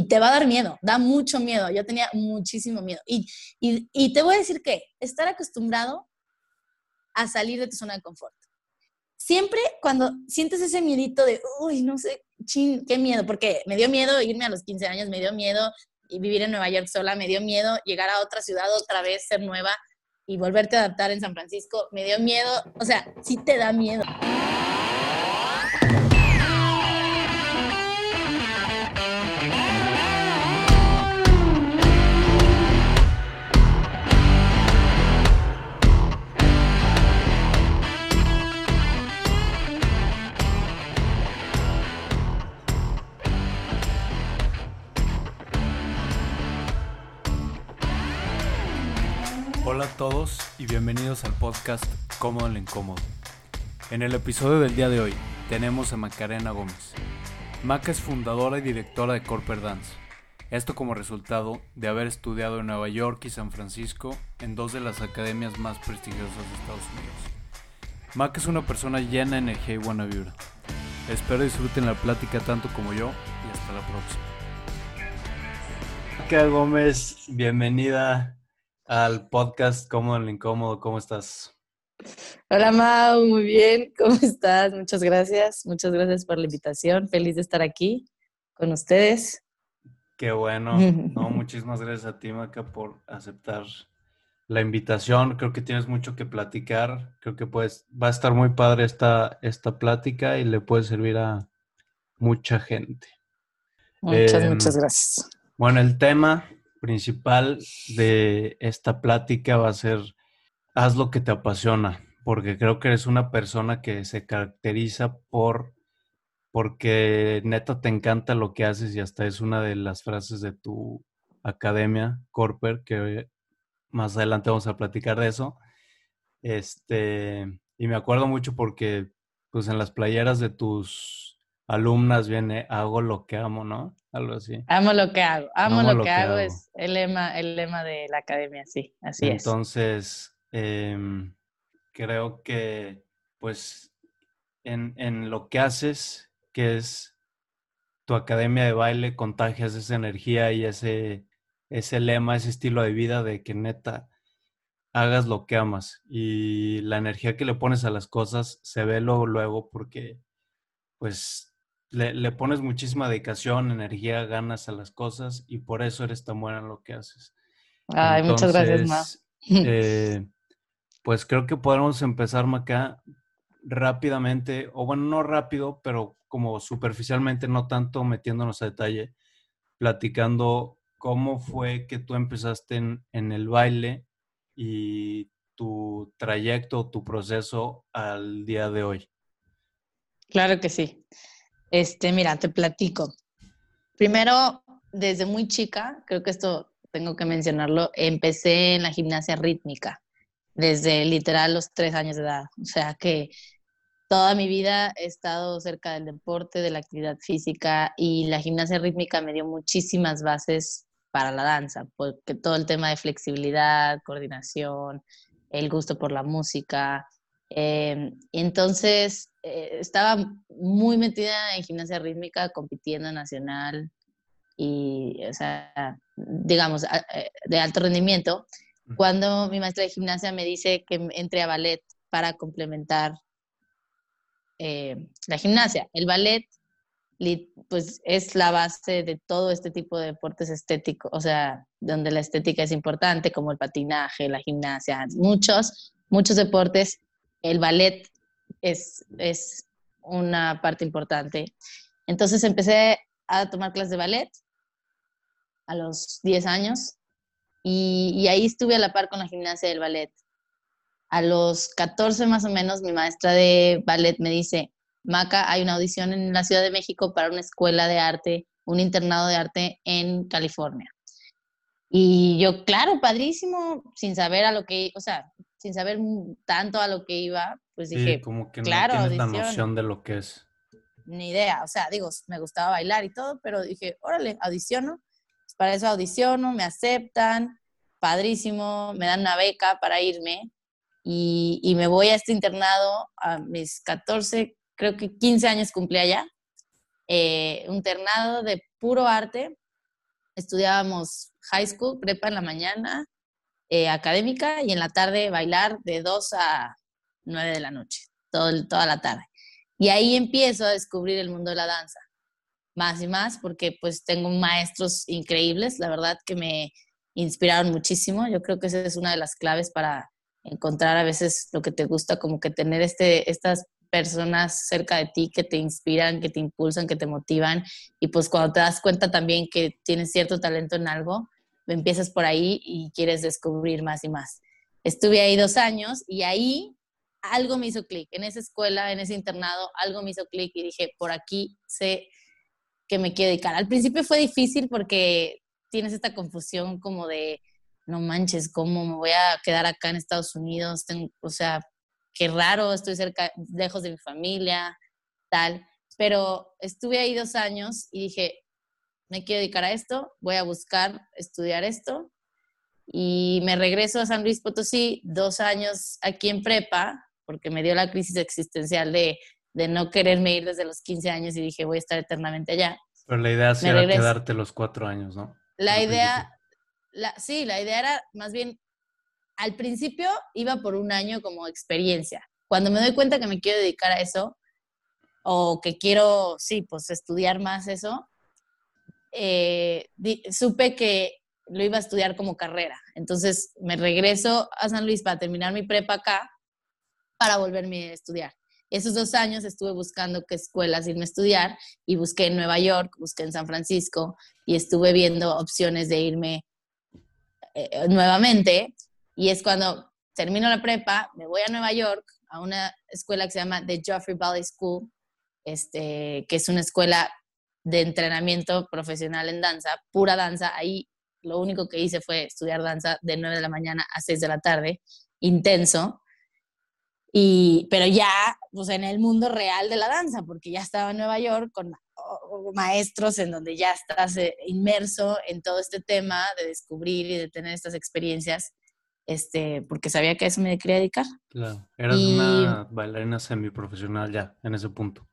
y te va a dar miedo, da mucho miedo. Yo tenía muchísimo miedo. Y, y, te voy a decir que estar acostumbrado a salir de tu zona de confort. Siempre cuando sientes ese miedito de, uy, no sé, chin, qué miedo, porque me dio miedo irme a los 15 años, me dio miedo vivir en Nueva York sola, me dio miedo llegar a otra ciudad otra vez, ser nueva y volverte a adaptar en San Francisco, me dio miedo, o sea, sí te da miedo. Hola a todos y bienvenidos al podcast Cómodo en lo Incómodo. En el episodio del día de hoy tenemos a Macarena Gómez. Maca es fundadora y directora de Corper Dance. Esto como resultado de haber estudiado en Nueva York y San Francisco en dos de las academias más prestigiosas de Estados Unidos. Maca es una persona llena de energía y buena vibra. Espero disfruten la plática tanto como yo y hasta la próxima. Maca Gómez, bienvenida al podcast Cómodo en lo Incómodo. ¿Cómo estás? Hola Mau, muy bien. ¿Cómo estás? Muchas gracias. Muchas gracias por la invitación. Feliz de estar aquí con ustedes. Qué bueno. No, muchísimas gracias a ti, Maca, por aceptar la invitación. Creo que tienes mucho que platicar. Creo que pues va a estar muy padre esta, esta plática y le puede servir a mucha gente. Muchas, muchas em, gracias. Bueno, el tema principal de esta plática va a ser haz lo que te apasiona, porque creo que eres una persona que se caracteriza por porque neta te encanta lo que haces y hasta es una de las frases de tu academia, Corper, que más adelante vamos a platicar de eso. Este, y me acuerdo mucho porque pues en las playeras de tus alumnas viene hago lo que amo, ¿no? Algo así. Amo lo que hago, amo, lo, que, hago, es el lema, el lema de la academia, sí, así es. Entonces, em, creo que pues en, en lo que haces, que es tu academia de baile, contagias esa energía y ese, ese lema, ese estilo de vida de que neta hagas lo que amas y la energía que le pones a las cosas se ve luego, luego porque pues le, pones muchísima dedicación, energía, ganas a las cosas y por eso eres tan buena en lo que haces. Ay, muchas gracias, Ma. Eh, pues creo que podemos empezar, Maca, rápidamente, o bueno, no rápido, pero como superficialmente, no tanto metiéndonos a detalle, platicando cómo fue que tú empezaste en, en el baile y tu trayecto, tu proceso al día de hoy. Claro que sí. Este, mira, te platico. Primero, desde muy chica, creo que esto tengo que mencionarlo, empecé en la gimnasia rítmica, desde literal los tres años de edad. O sea que toda mi vida he estado cerca del deporte, de la actividad física y la gimnasia rítmica me dio muchísimas bases para la danza, porque todo el tema de flexibilidad, coordinación, el gusto por la música. Eh, entonces, eh, estaba muy metida en gimnasia rítmica, compitiendo nacional y, o sea, digamos, eh, de alto rendimiento, cuando mi maestra de gimnasia me dice que entre a ballet para complementar eh, la gimnasia. El ballet, pues, es la base de todo este tipo de deportes estéticos, o sea, donde la estética es importante, como el patinaje, la gimnasia, muchos, muchos deportes. El ballet es, es una parte importante. Entonces empecé a tomar clases de ballet a los 10 años y, ahí estuve a la par con la gimnasia del ballet. A los 14 más o menos, mi maestra de ballet me dice, Maca, hay una audición en la Ciudad de México para una escuela de arte, un internado de arte en California. Y yo, claro, padrísimo, sin saber a lo que, o sea, sin saber tanto a lo que iba, pues dije, como que claro, no tienes la noción de lo que es. Ni idea, o sea, digo, me gustaba bailar y todo, pero dije, órale, audiciono, pues para eso audiciono, me aceptan, padrísimo, me dan una beca para irme y, y me voy a este internado a mis 14, creo que 15 años cumplí allá, eh, un internado de puro arte, estudiábamos high school, prepa en la mañana, eh, académica, y en la tarde bailar de 2 a 9 de la noche, todo, toda la tarde. Y ahí empiezo a descubrir el mundo de la danza, más y más, porque pues tengo maestros increíbles, la verdad que me inspiraron muchísimo. Yo creo que esa es una de las claves para encontrar a veces lo que te gusta, como que tener este, estas personas cerca de ti que te inspiran, que te impulsan, que te motivan. Y pues cuando te das cuenta también que tienes cierto talento en algo, empiezas por ahí y quieres descubrir más y más. Estuve ahí dos años y ahí algo me hizo clic. En esa escuela, en ese internado, algo me hizo clic y dije, por aquí sé que me quiero dedicar. Al principio fue difícil porque tienes esta confusión como de, no manches, ¿cómo me voy a quedar acá en Estados Unidos? o sea, qué raro, estoy cerca, lejos de mi familia, tal. Pero estuve ahí dos años y dije, me quiero dedicar a esto, voy a buscar estudiar esto. Y me regreso a San Luis Potosí, dos años aquí en prepa, porque me dio la crisis existencial de, de no quererme ir desde los 15 años y dije, voy a estar eternamente allá. Pero la idea era quedarte los cuatro años, ¿no? La idea, la, sí, la idea era más bien al principio iba por un año como experiencia. Cuando me doy cuenta que me quiero dedicar a eso, o que quiero, sí, pues estudiar más eso, eh, supe que lo iba a estudiar como carrera. Entonces me regreso a San Luis para terminar mi prepa acá, para volverme a estudiar. Esos dos años estuve buscando qué escuelas irme a estudiar y busqué en Nueva York, busqué en San Francisco y estuve viendo opciones de irme eh, nuevamente y es cuando termino la prepa, me voy a Nueva York, a una escuela que se llama The Joffrey Valley School, este, que es una escuela de entrenamiento profesional en danza, pura danza. Ahí lo único que hice fue estudiar danza de 9 de la mañana a 6 de la tarde, intenso. Y, pero ya, pues en el mundo real de la danza, porque ya estaba en Nueva York con maestros en donde ya estás eh, inmerso en todo este tema de descubrir y de tener estas experiencias este, porque sabía que a eso me quería dedicar. Claro, eras una bailarina semiprofesional ya, en ese punto.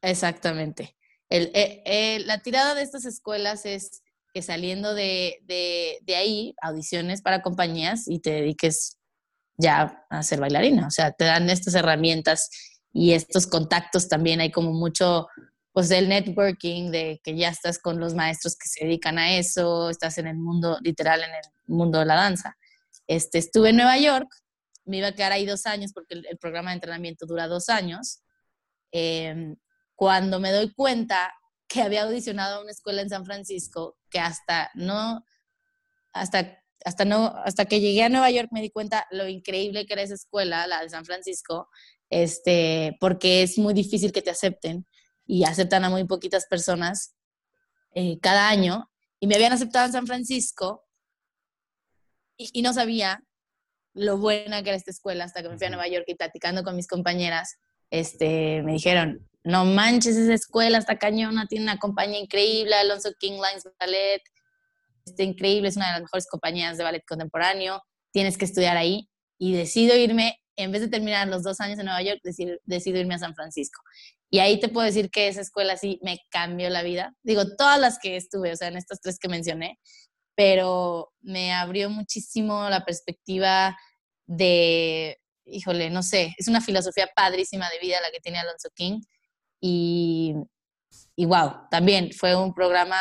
Exactamente. El, eh, eh, la tirada de estas escuelas es que saliendo de, de, de, ahí, audiciones para compañías y te dediques ya a ser bailarina. O sea, te dan estas herramientas y estos contactos también. Hay como mucho, pues, del networking, de que ya estás con los maestros que se dedican a eso, estás en el mundo, literal, en el mundo de la danza. Este, estuve en Nueva York, me iba a quedar ahí dos años porque el, programa de entrenamiento dura dos años. Em, cuando me doy cuenta que había audicionado a una escuela en San Francisco, que hasta no, hasta, hasta no, hasta que llegué a Nueva York me di cuenta lo increíble que era esa escuela, la de San Francisco, este, porque es muy difícil que te acepten y aceptan a muy poquitas personas eh, cada año. Y me habían aceptado en San Francisco y, no sabía lo buena que era esta escuela hasta que me fui a Nueva York y platicando con mis compañeras, este, me dijeron, no manches, esa escuela está cañona, tiene una compañía increíble, Alonso King Lines Ballet, está increíble, es una de las mejores compañías de ballet contemporáneo, tienes que estudiar ahí. Y decido irme, en vez de terminar los dos años en Nueva York, decido, decido irme a San Francisco. Y ahí te puedo decir que esa escuela sí me cambió la vida. Digo, todas las que estuve, o sea, en estas tres que mencioné, pero me abrió muchísimo la perspectiva de, híjole, no sé, es una filosofía padrísima de vida la que tiene Alonso King y, y wow, también fue un programa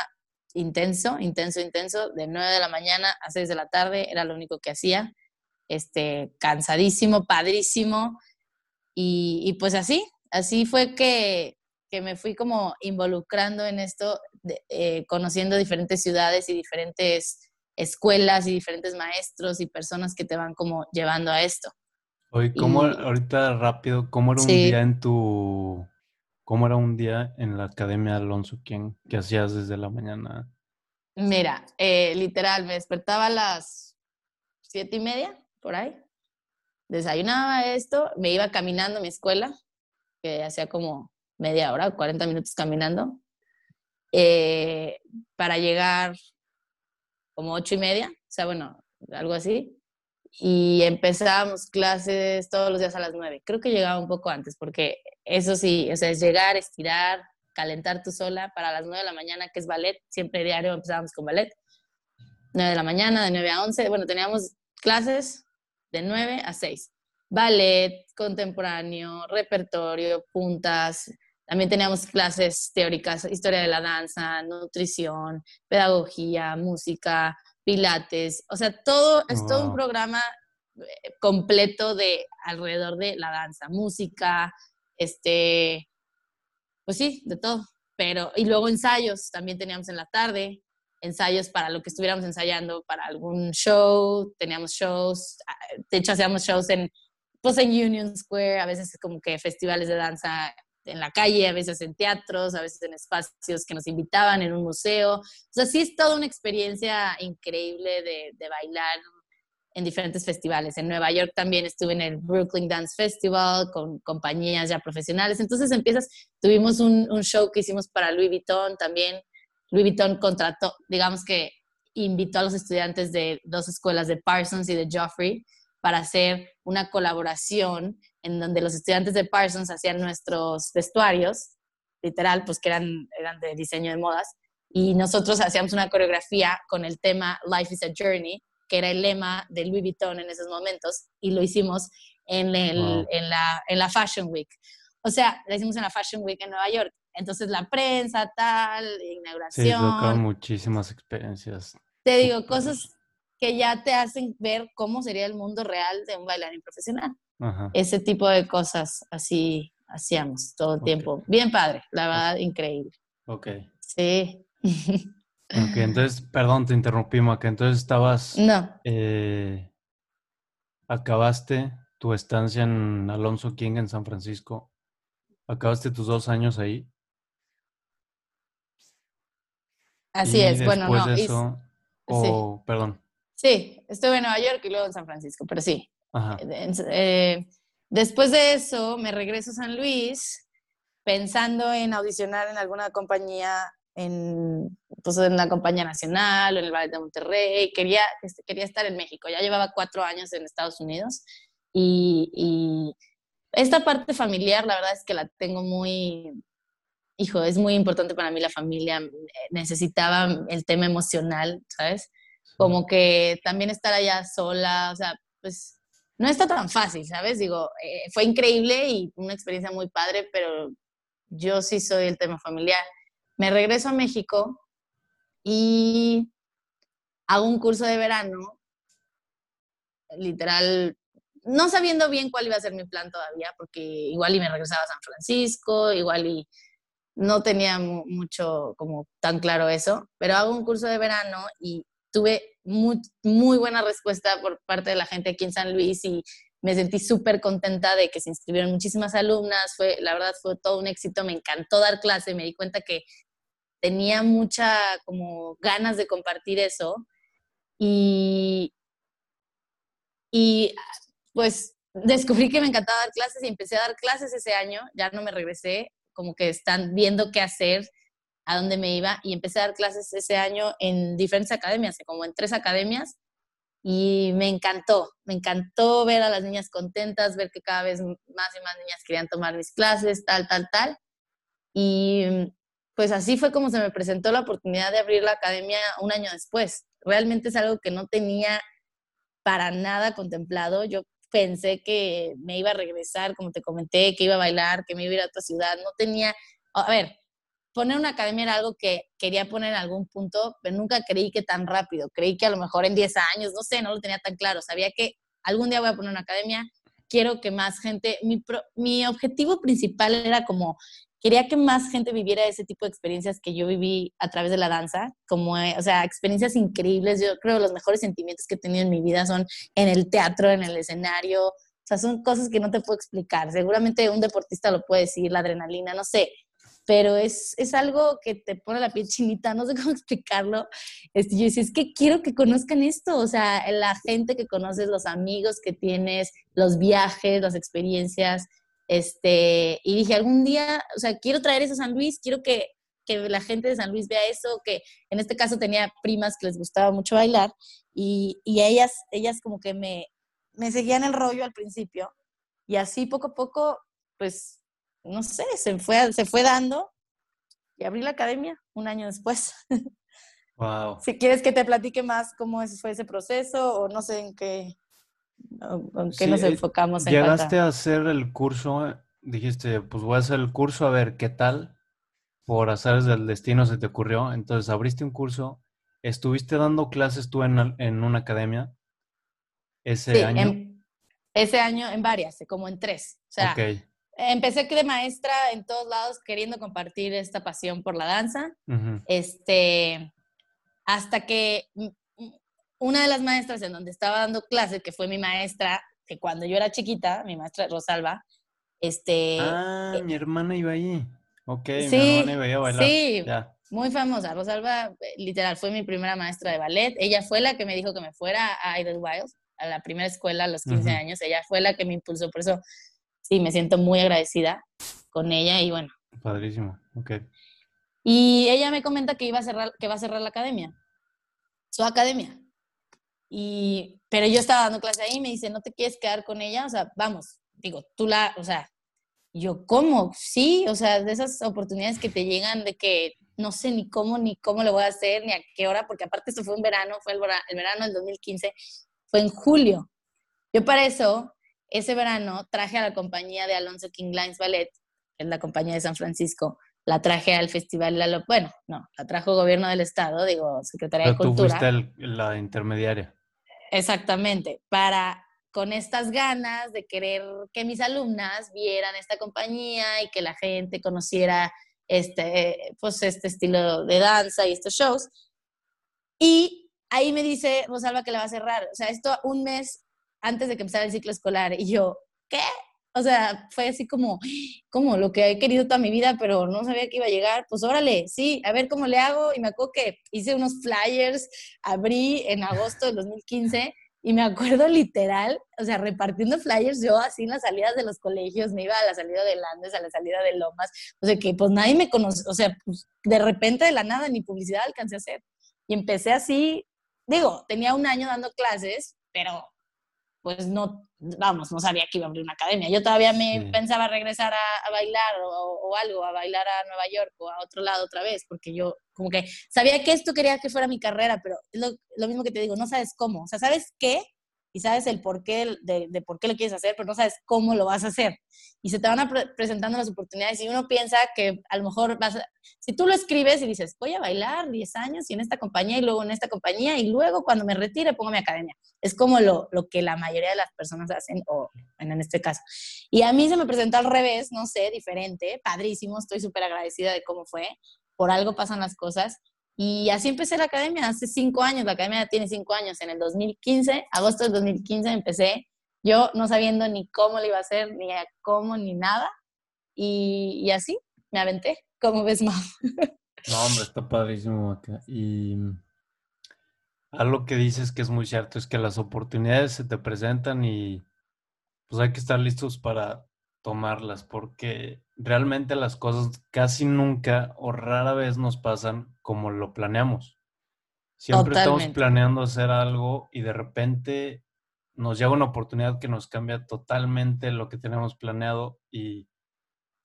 intenso, intenso, intenso, de 9 de la mañana a 6 de la tarde, era lo único que hacía, este, cansadísimo, padrísimo, y, y pues así, así fue que, que me fui como involucrando en esto, eh, conociendo diferentes ciudades y diferentes escuelas y diferentes maestros y personas que te van como llevando a esto. Oye, ¿cómo ahorita rápido, cómo era un día en tu, cómo era un día en la Academia Alonso ¿Quién, que hacías desde la mañana? Mira, eh, literal, me despertaba a las siete y media, por ahí. Desayunaba esto, me iba caminando a mi escuela, que hacía como media hora, 40 minutos caminando, eh, para llegar como ocho y media, o sea, bueno, algo así. Y empezábamos clases todos los días a las nueve. Creo que llegaba un poco antes, porque eso sí, o sea, es llegar, estirar, calentar tú sola para las 9 de la mañana, que es ballet. Siempre diario empezábamos con ballet. 9 de la mañana, de 9 a 11. Bueno, teníamos clases de 9 a 6. Ballet, contemporáneo, repertorio, puntas. También teníamos clases teóricas, historia de la danza, nutrición, pedagogía, música, pilates. O sea, todo, es todo un programa eh, completo de alrededor de la danza, música, este, pues sí, de todo. Pero, y luego ensayos también teníamos en la tarde, ensayos para lo que estuviéramos ensayando, para algún show, teníamos shows, ah, de hecho hacíamos shows en, pues en Union Square, a veces como que festivales de danza en la calle, a veces en teatros, a veces en espacios que nos invitaban, en un museo. O sea, sí es toda una experiencia increíble de, de bailar en diferentes festivales. En Nueva York también estuve en el Brooklyn Dance Festival con compañías ya profesionales. Entonces empiezas, tuvimos un, un show que hicimos para Louis Vuitton también. Louis Vuitton contrató, digamos que invitó a los estudiantes de dos escuelas de Parsons y de Joffrey para hacer una colaboración en donde los estudiantes de Parsons hacían nuestros vestuarios, literal, pues que eran, eran de diseño de modas, y nosotros hacíamos una coreografía con el tema Life is a Journey, que era el lema de Louis Vuitton en esos momentos, y lo hicimos en, el, en, la, en la Fashion Week. O sea, lo hicimos en la Fashion Week en Nueva York. Entonces la prensa, tal, inauguración. Sí, tocan muchísimas experiencias. Te digo, cosas que ya te hacen ver cómo sería el mundo real de un bailarín profesional. Ese tipo de cosas así hacíamos todo el tiempo. Bien padre, la verdad, increíble. Ok. Sí. Ok, entonces, perdón, te interrumpí, Maca. Entonces estabas. No. Eh, acabaste tu estancia en Alonso King en San Francisco. Acabaste tus dos años ahí. Así es, bueno, no. Eso, o, perdón. Sí, estuve en Nueva York y luego en San Francisco, pero sí. Ajá. Eh, eh, después de eso, me regreso a San Luis pensando en audicionar en alguna compañía en, pues, en la compañía nacional o en el Ballet de Monterrey. Quería, este, quería estar en México. Ya llevaba cuatro años en Estados Unidos y, y esta parte familiar, la verdad es que la tengo muy, hijo, es muy importante para mí la familia. Necesitaba el tema emocional, ¿sabes? Como que también estar allá sola, o sea, pues no está tan fácil, ¿sabes? Digo, eh, fue increíble y una experiencia muy padre, pero yo sí soy el tema familiar. Me regreso a México y hago un curso de verano, literal, no sabiendo bien cuál iba a ser mi plan todavía, porque igual y me regresaba a San Francisco, igual y no tenía mucho como tan claro eso, pero hago un curso de verano y tuve muy, muy buena respuesta por parte de la gente aquí en San Luis y me sentí súper contenta de que se inscribieron muchísimas alumnas, fue, la verdad fue todo un éxito, me encantó dar clase, me di cuenta que tenía mucha como ganas de compartir eso y, y pues descubrí que me encantaba dar clases y empecé a dar clases ese año, ya no me regresé, como que están viendo qué hacer, a dónde me iba y empecé a dar clases ese año en diferentes academias, como en tres academias y me encantó, me encantó ver a las niñas contentas, ver que cada vez más y más niñas querían tomar mis clases, tal, tal, tal. Y pues así fue como se me presentó la oportunidad de abrir la academia un año después. Realmente es algo que no tenía para nada contemplado. Yo pensé que me iba a regresar, como te comenté, que iba a bailar, que me iba a ir a otra ciudad. No tenía, a ver, poner una academia era algo que quería poner en algún punto, pero nunca creí que tan rápido. Creí que a lo mejor en 10 años, no sé, no lo tenía tan claro. Sabía que algún día voy a poner una academia, quiero que más gente, mi, mi objetivo principal era como quería que más gente viviera ese tipo de experiencias que yo viví a través de la danza, como, eh, o sea, experiencias increíbles. Yo creo que los mejores sentimientos que he tenido en mi vida son en el teatro, en el escenario. O sea, son cosas que no te puedo explicar. Seguramente un deportista lo puede decir, la adrenalina, no sé. Pero es, es algo que te pone la piel chinita, no sé cómo explicarlo. Este, yo decía, es que quiero que conozcan esto, o sea, la gente que conoces, los amigos que tienes, los viajes, las experiencias, este, y dije, algún día, o sea, quiero traer eso a San Luis, quiero que, que la gente de San Luis vea eso, que en este caso tenía primas que les gustaba mucho bailar y, y ellas, ellas como que me, me seguían el rollo al principio y así poco a poco, pues, no sé, se fue, se fue dando y abrí la academia un año después. Wow. si quieres que te platique más cómo fue ese proceso o no sé en qué, en qué nos eh, enfocamos. En llegaste a hacer el curso, dijiste, pues voy a hacer el curso a ver qué tal. Por azares del destino se te ocurrió. Entonces abriste un curso. ¿Estuviste dando clases tú en, en una academia ese año? ese año en varias, como en tres. O sea, empecé de maestra en todos lados queriendo compartir esta pasión por la danza. Este, hasta que una de las maestras en donde estaba dando clases, que fue mi maestra, que cuando yo era chiquita, mi maestra Rosalba, este... Ah, eh, mi hermana iba ahí. Ok, sí, mi hermana iba a bailar. Sí, muy famosa. Rosalba, eh, literal, fue mi primera maestra de ballet. Ella fue la que me dijo que me fuera a Idlewild, a la primera escuela a los 15 años. Ella fue la que me impulsó. Por eso, sí, me siento muy agradecida con ella y bueno. Padrísimo, ok. Y ella me comenta que, iba a cerrar, que va a cerrar la academia, su academia. Y, pero yo estaba dando clase ahí y me dice, ¿no te quieres quedar con ella? O sea, vamos, digo, tú la, o sea, yo, ¿cómo? Sí, o sea, de esas oportunidades que te llegan de que no sé ni cómo, ni cómo lo voy a hacer, ni a qué hora, porque aparte esto fue un verano, fue el, el verano del 2015, fue en julio. Yo para eso, ese verano, traje a la compañía de Alonso King Lines Ballet, que es la compañía de San Francisco, la traje al Festival La Bueno, no, la trajo gobierno del estado, digo, Secretaría de Cultura. Tú fuiste la intermediaria. Exactamente, para con estas ganas de querer que mis alumnas vieran esta compañía y que la gente conociera este, pues este estilo de danza y estos shows. Y ahí me dice Rosalba que la va a cerrar. O sea, esto un mes antes de que empezara el ciclo escolar. Y yo, ¿qué? O sea, fue así como, como lo que he querido toda mi vida, pero no sabía que iba a llegar. Pues órale, sí, a ver cómo le hago. Y me acuerdo que hice unos flyers, abrí en agosto del 2015 y me acuerdo literal, o sea, repartiendo flyers yo así en las salidas de los colegios, me iba a la salida de Landes, a la salida de Lomas, o sea, que pues nadie me conoce, o sea, pues de repente de la nada ni publicidad alcancé a hacer. Y empecé así, digo, tenía un año dando clases, pero pues no, vamos, no sabía que iba a abrir una academia. Yo todavía me pensaba regresar a, bailar o, algo, a bailar a Nueva York o a otro lado otra vez, porque yo como que sabía que esto quería que fuera mi carrera, pero es lo, lo mismo que te digo, no sabes cómo. O sea, ¿sabes qué? Y sabes el porqué de, de, por qué lo quieres hacer, pero no sabes cómo lo vas a hacer. Y se te van presentando las oportunidades y uno piensa que a lo mejor vas a, si tú lo escribes y dices, voy a bailar 10 años y en esta compañía y luego en esta compañía y luego cuando me retire pongo mi academia. Es como lo, lo que la mayoría de las personas hacen, o en, en este caso. Y a mí se me presentó al revés, no sé, diferente, padrísimo, estoy súper agradecida de cómo fue, por algo pasan las cosas y así empecé la academia, hace cinco años, la academia tiene cinco años, en el 2015, agosto del 2015 empecé, yo no sabiendo ni cómo lo iba a hacer, ni a cómo, ni nada, y, y así me aventé, como ves, más. No, hombre, está padrísimo acá. Y algo que dices que es muy cierto es que las oportunidades se te presentan y pues hay que estar listos para tomarlas, porque realmente las cosas casi nunca o rara vez nos pasan como lo planeamos. Siempre estamos planeando hacer algo y de repente nos llega una oportunidad que nos cambia totalmente lo que tenemos planeado y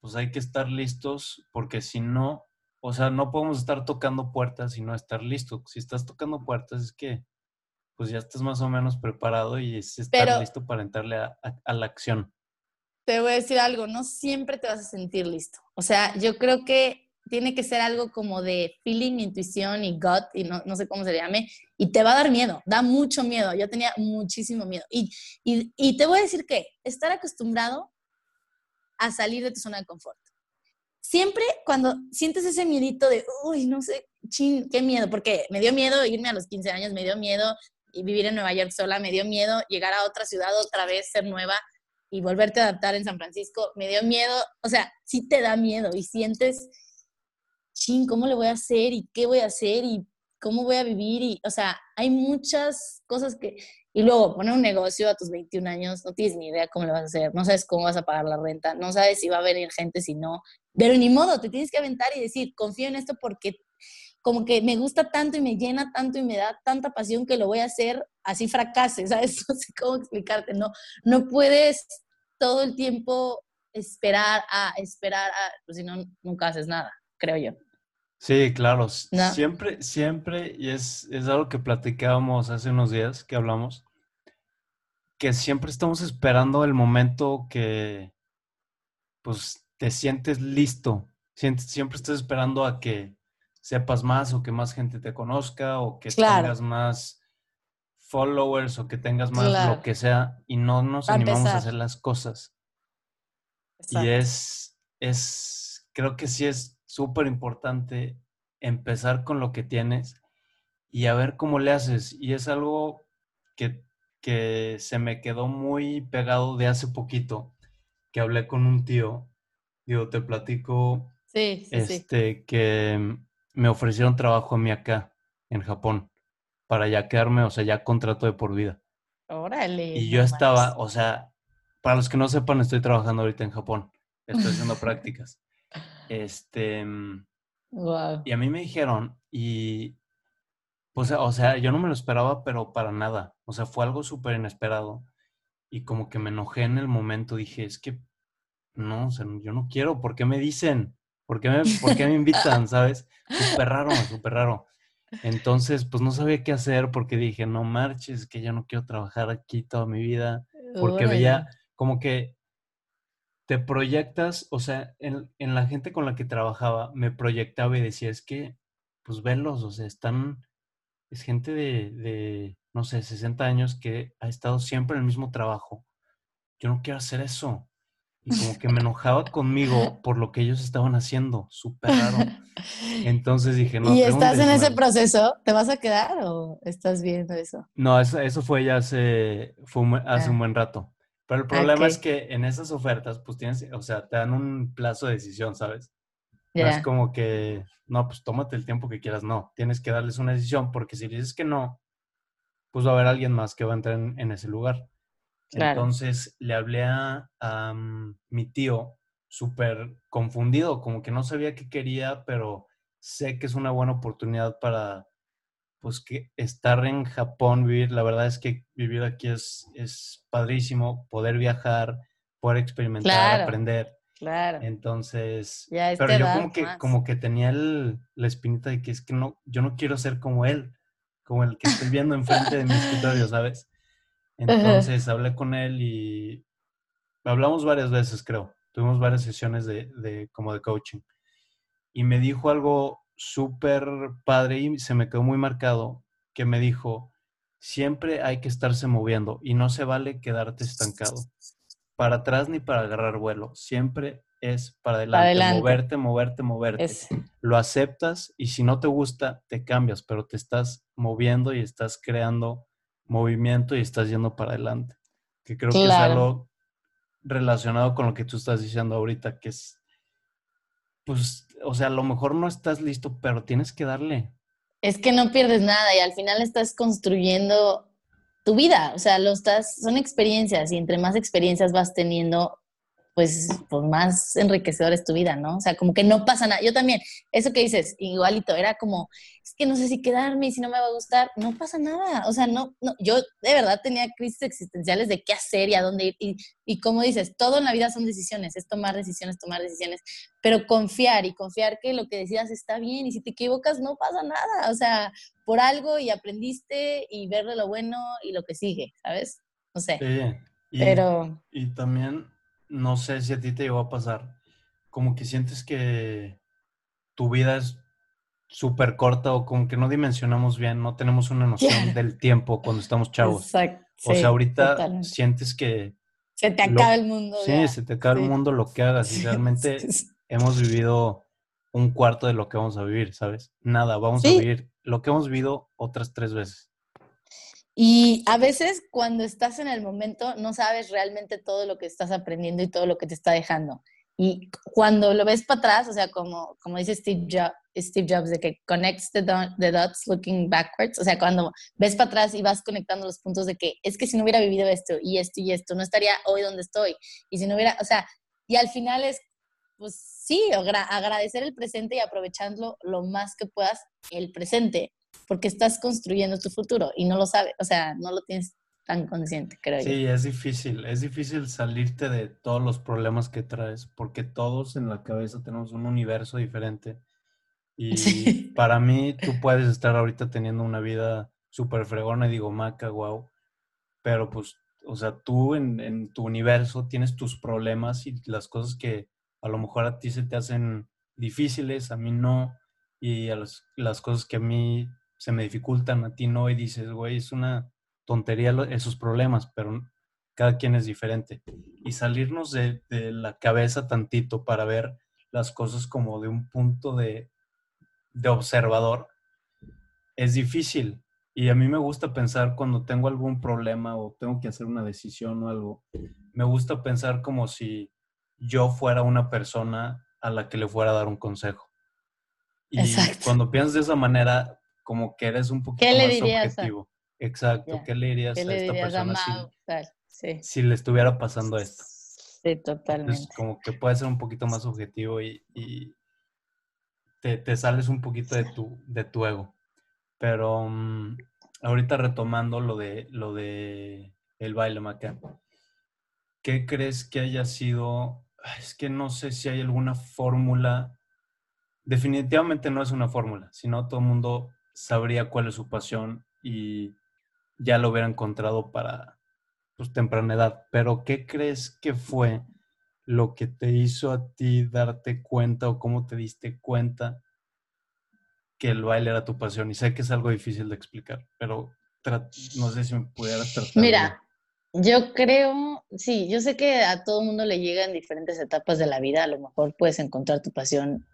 pues hay que estar listos porque si no, o sea, no podemos estar tocando puertas y no estar listos. Si estás tocando puertas es que pues ya estás más o menos preparado y es estar listo para entrarle a la acción te voy a decir algo, no siempre te vas a sentir listo. O sea, yo creo que tiene que ser algo como de feeling, intuición y gut, y no, no sé cómo se llame, y te va a dar miedo, da mucho miedo. Yo tenía muchísimo miedo. Y, y, y te voy a decir que estar acostumbrado a salir de tu zona de confort. Siempre cuando sientes ese miedito de, uy, no sé, chin, qué miedo, porque me dio miedo irme a los 15 años, me dio miedo vivir en Nueva York sola, me dio miedo llegar a otra ciudad otra vez, ser nueva, y volverte a adaptar en San Francisco, me dio miedo, o sea, sí te da miedo y sientes, ching, ¿cómo le voy a hacer? ¿Y qué voy a hacer? ¿Y cómo voy a vivir? Y, o sea, hay muchas cosas que... Y luego, poner un negocio a tus 21 años, no tienes ni idea cómo lo vas a hacer, no sabes cómo vas a pagar la renta, no sabes si va a venir gente, si no, pero ni modo, te tienes que aventar y decir, confío en esto porque como que me gusta tanto y me llena tanto y me da tanta pasión que lo voy a hacer así fracase, ¿sabes? No sé cómo explicarte, no, no puedes todo el tiempo esperar a, esperar a, pues si no, nunca haces nada, creo yo. Sí, claro. Siempre, siempre, y es, es algo que platicábamos hace unos días que hablamos, que siempre estamos esperando el momento que, pues, te sientes listo. Siempre estás esperando a que sepas más o que más gente te conozca o que tengas más followers o que tengas más lo que sea y no nos animamos a hacer las cosas. Y es, es, creo que sí es súper importante empezar con lo que tienes y a ver cómo le haces. Y es algo que, que se me quedó muy pegado de hace poquito, que hablé con un tío, digo, te platico, sí, este, que me ofrecieron trabajo a mí acá, en Japón, para ya quedarme, o sea, ya contrato de por vida. Órale. Y yo estaba, o sea, para los que no sepan, estoy trabajando ahorita en Japón, estoy haciendo prácticas. Este, wow. y a mí me dijeron, y pues, o sea, yo no me lo esperaba, pero para nada. O sea, fue algo súper inesperado. Y como que me enojé en el momento, dije, es que no, o sea, yo no quiero, ¿por qué me dicen? ¿Por qué me, por qué me invitan? ¿Sabes? Súper raro, súper raro. Entonces, pues no sabía qué hacer porque dije, no marches, que yo no quiero trabajar aquí toda mi vida. Porque veía como que te proyectas, o sea, en, en, la gente con la que trabajaba, me proyectaba y decía, es que, pues venlos, o sea, están, es gente de, de, no sé, 60 años que ha estado siempre en el mismo trabajo. Yo no quiero hacer eso. Y como que me enojaba conmigo por lo que ellos estaban haciendo, súper raro. Entonces dije, no. ¿Y estás en ese proceso? ¿Te vas a quedar o estás viendo eso? No, eso, eso fue ya hace, fue hace un ah. buen rato. Pero el problema es que en esas ofertas, pues tienes, o sea, te dan un plazo de decisión, ¿sabes? No es como que, no, pues tómate el tiempo que quieras, no. Tienes que darles una decisión, porque si dices que no, pues va a haber alguien más que va a entrar en, ese lugar. Entonces le hablé a, mi tío súper confundido, como que no sabía qué quería, pero sé que es una buena oportunidad para, pues que estar en Japón, vivir, la verdad es que vivir aquí es, es padrísimo, poder viajar, poder experimentar, aprender. Claro. Entonces, pero yo como que, como que tenía la espinita de que es que no, yo no quiero ser como él, como el que estoy viendo enfrente de mi escritorio, ¿sabes? Entonces hablé con él y hablamos varias veces, creo. Tuvimos varias sesiones de, de como de coaching. Y me dijo algo súper padre y se me quedó muy marcado que me dijo, siempre hay que estarse moviendo y no se vale quedarte estancado. Para atrás ni para agarrar vuelo, siempre es para adelante, moverte, moverte, moverte. Lo aceptas y si no te gusta, te cambias, pero te estás moviendo y estás creando movimiento y estás yendo para adelante. Que creo que es algo relacionado con lo que tú estás diciendo ahorita, que es, pues o sea, a lo mejor no estás listo, pero tienes que darle. Es que no pierdes nada y al final estás construyendo tu vida, o sea, lo estás, son experiencias y entre más experiencias vas teniendo, pues, pues más enriquecedor es tu vida, ¿no? O sea, como que no pasa nada. Yo también, eso que dices, igualito, era como, es que no sé si quedarme, si no me va a gustar, no pasa nada. O sea, no, no, yo de verdad tenía crisis existenciales de qué hacer y a dónde ir. Y, y como dices, todo en la vida son decisiones, es tomar decisiones, tomar decisiones, pero confiar y confiar que lo que decidas está bien y si te equivocas no pasa nada. O sea, por algo y aprendiste y verle lo bueno y lo que sigue, ¿sabes? No sé. Sí, pero... Y también no sé si a ti te llegó a pasar, como que sientes que tu vida es súper corta o como que no dimensionamos bien, no tenemos una noción del tiempo cuando estamos chavos. Exacto. O sea, ahorita sientes que... Se te acaba el mundo. Sí, se te acaba el mundo lo que hagas y realmente hemos vivido un cuarto de lo que vamos a vivir, ¿sabes? Nada, vamos a vivir lo que hemos vivido otras tres veces. Y a veces cuando estás en el momento no sabes realmente todo lo que estás aprendiendo y todo lo que te está dejando. Y cuando lo ves para atrás, o sea, como, como dice Steve, Steve Jobs, de que connects the, the, dots looking backwards, o sea, cuando ves para atrás y vas conectando los puntos de que es que si no hubiera vivido esto y esto y esto, no estaría hoy donde estoy. Y si no hubiera, o sea, y al final es, pues sí, agradecer el presente y aprovecharlo lo más que puedas el presente porque estás construyendo tu futuro y no lo sabes, o sea, no lo tienes tan consciente, creo sí, yo. Sí, es difícil, es difícil salirte de todos los problemas que traes, porque todos en la cabeza tenemos un universo diferente Y para mí, tú puedes estar ahorita teniendo una vida súper fregona y digo, maca, wow. Pero pues, o sea, tú en, en, tu universo tienes tus problemas y las cosas que a lo mejor a ti se te hacen difíciles, a mí no. Y a las, las cosas que a mí se me dificultan, a ti no. Y dices, güey, es una tontería esos problemas, pero cada quien es diferente. Y salirnos de, de la cabeza tantito para ver las cosas como de un punto de, de observador es difícil. Y a mí me gusta pensar cuando tengo algún problema o tengo que hacer una decisión o algo, me gusta pensar como si yo fuera una persona a la que le fuera a dar un consejo. Y cuando piensas de esa manera, como que eres un poquito más objetivo. Exacto, ¿qué le dirías a esta persona si, le estuviera pasando esto? Sí, totalmente. como que puede ser un poquito más objetivo y, te, sales un poquito de tu, de tu ego. Pero mm, ahorita retomando lo de, lo de el baile maca, ¿qué crees que haya sido? Es que no sé si hay alguna fórmula. Definitivamente no es una fórmula, sino todo el mundo sabría cuál es su pasión y ya lo hubiera encontrado para pues, temprana edad. Pero ¿qué crees que fue lo que te hizo a ti darte cuenta o cómo te diste cuenta que el baile era tu pasión? Y sé que es algo difícil de explicar, pero no sé si me pudieras tratar. Mira, yo creo, sí, yo sé que a todo mundo le llega en diferentes etapas de la vida, a lo mejor puedes encontrar tu pasión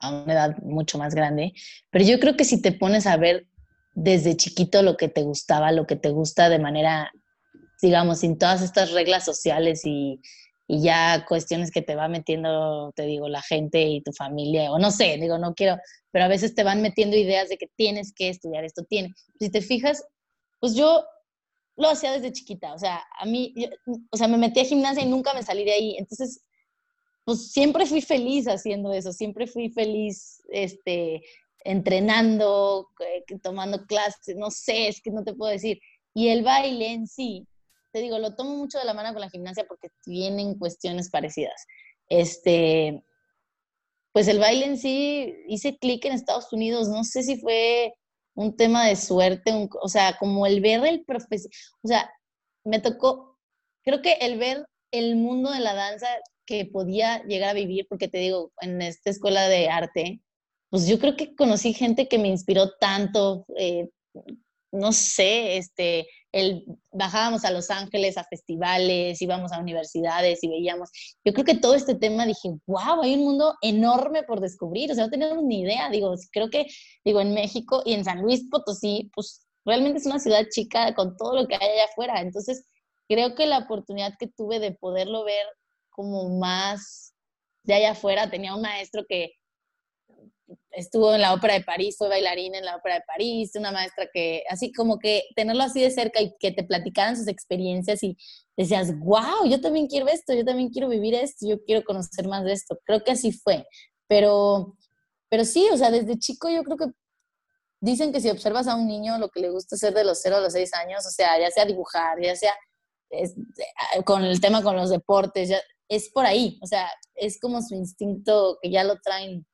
a una edad mucho más grande, pero yo creo que si te pones a ver desde chiquito lo que te gustaba, lo que te gusta de manera, digamos, sin todas estas reglas sociales y, y ya cuestiones que te va metiendo, te digo, la gente y tu familia, o no sé, digo, no quiero, pero a veces te van metiendo ideas de que tienes que estudiar esto, tiene. Si te fijas, pues yo lo hacía desde chiquita, o sea, a mí, o sea, me metí a gimnasia y nunca me salí de ahí, entonces, pues siempre fui feliz haciendo eso, siempre fui feliz, este, entrenando, eh, tomando clases, no sé, es que no te puedo decir. Y el baile en sí, te digo, lo tomo mucho de la mano con la gimnasia porque tienen cuestiones parecidas. Este, pues el baile en sí, hice clic en Estados Unidos, no sé si fue un tema de suerte, o sea, como el ver el profesor, o sea, me tocó, creo que el ver el mundo de la danza que podía llegar a vivir, porque te digo, en esta escuela de arte, pues yo creo que conocí gente que me inspiró tanto, eh, no sé, este, el, bajábamos a Los Ángeles a festivales, íbamos a universidades y veíamos, yo creo que todo este tema dije, wow, hay un mundo enorme por descubrir, o sea, no teníamos ni idea, digo, creo que, digo, en México y en San Luis Potosí, pues realmente es una ciudad chica con todo lo que hay allá afuera, entonces creo que la oportunidad que tuve de poderlo ver como más de allá afuera, tenía un maestro que estuvo en la Ópera de París, fue bailarina en la Ópera de París, una maestra que, así como que tenerlo así de cerca y que te platicaran sus experiencias y decías, wow, yo también quiero esto, yo también quiero vivir esto, yo quiero conocer más de esto. Creo que así fue. Pero, pero sí, o sea, desde chico yo creo que dicen que si observas a un niño lo que le gusta hacer de los 0 a los 6 años, o sea, ya sea dibujar, ya sea con el tema con los deportes, ya, es por ahí, o sea, es como su instinto que ya lo traen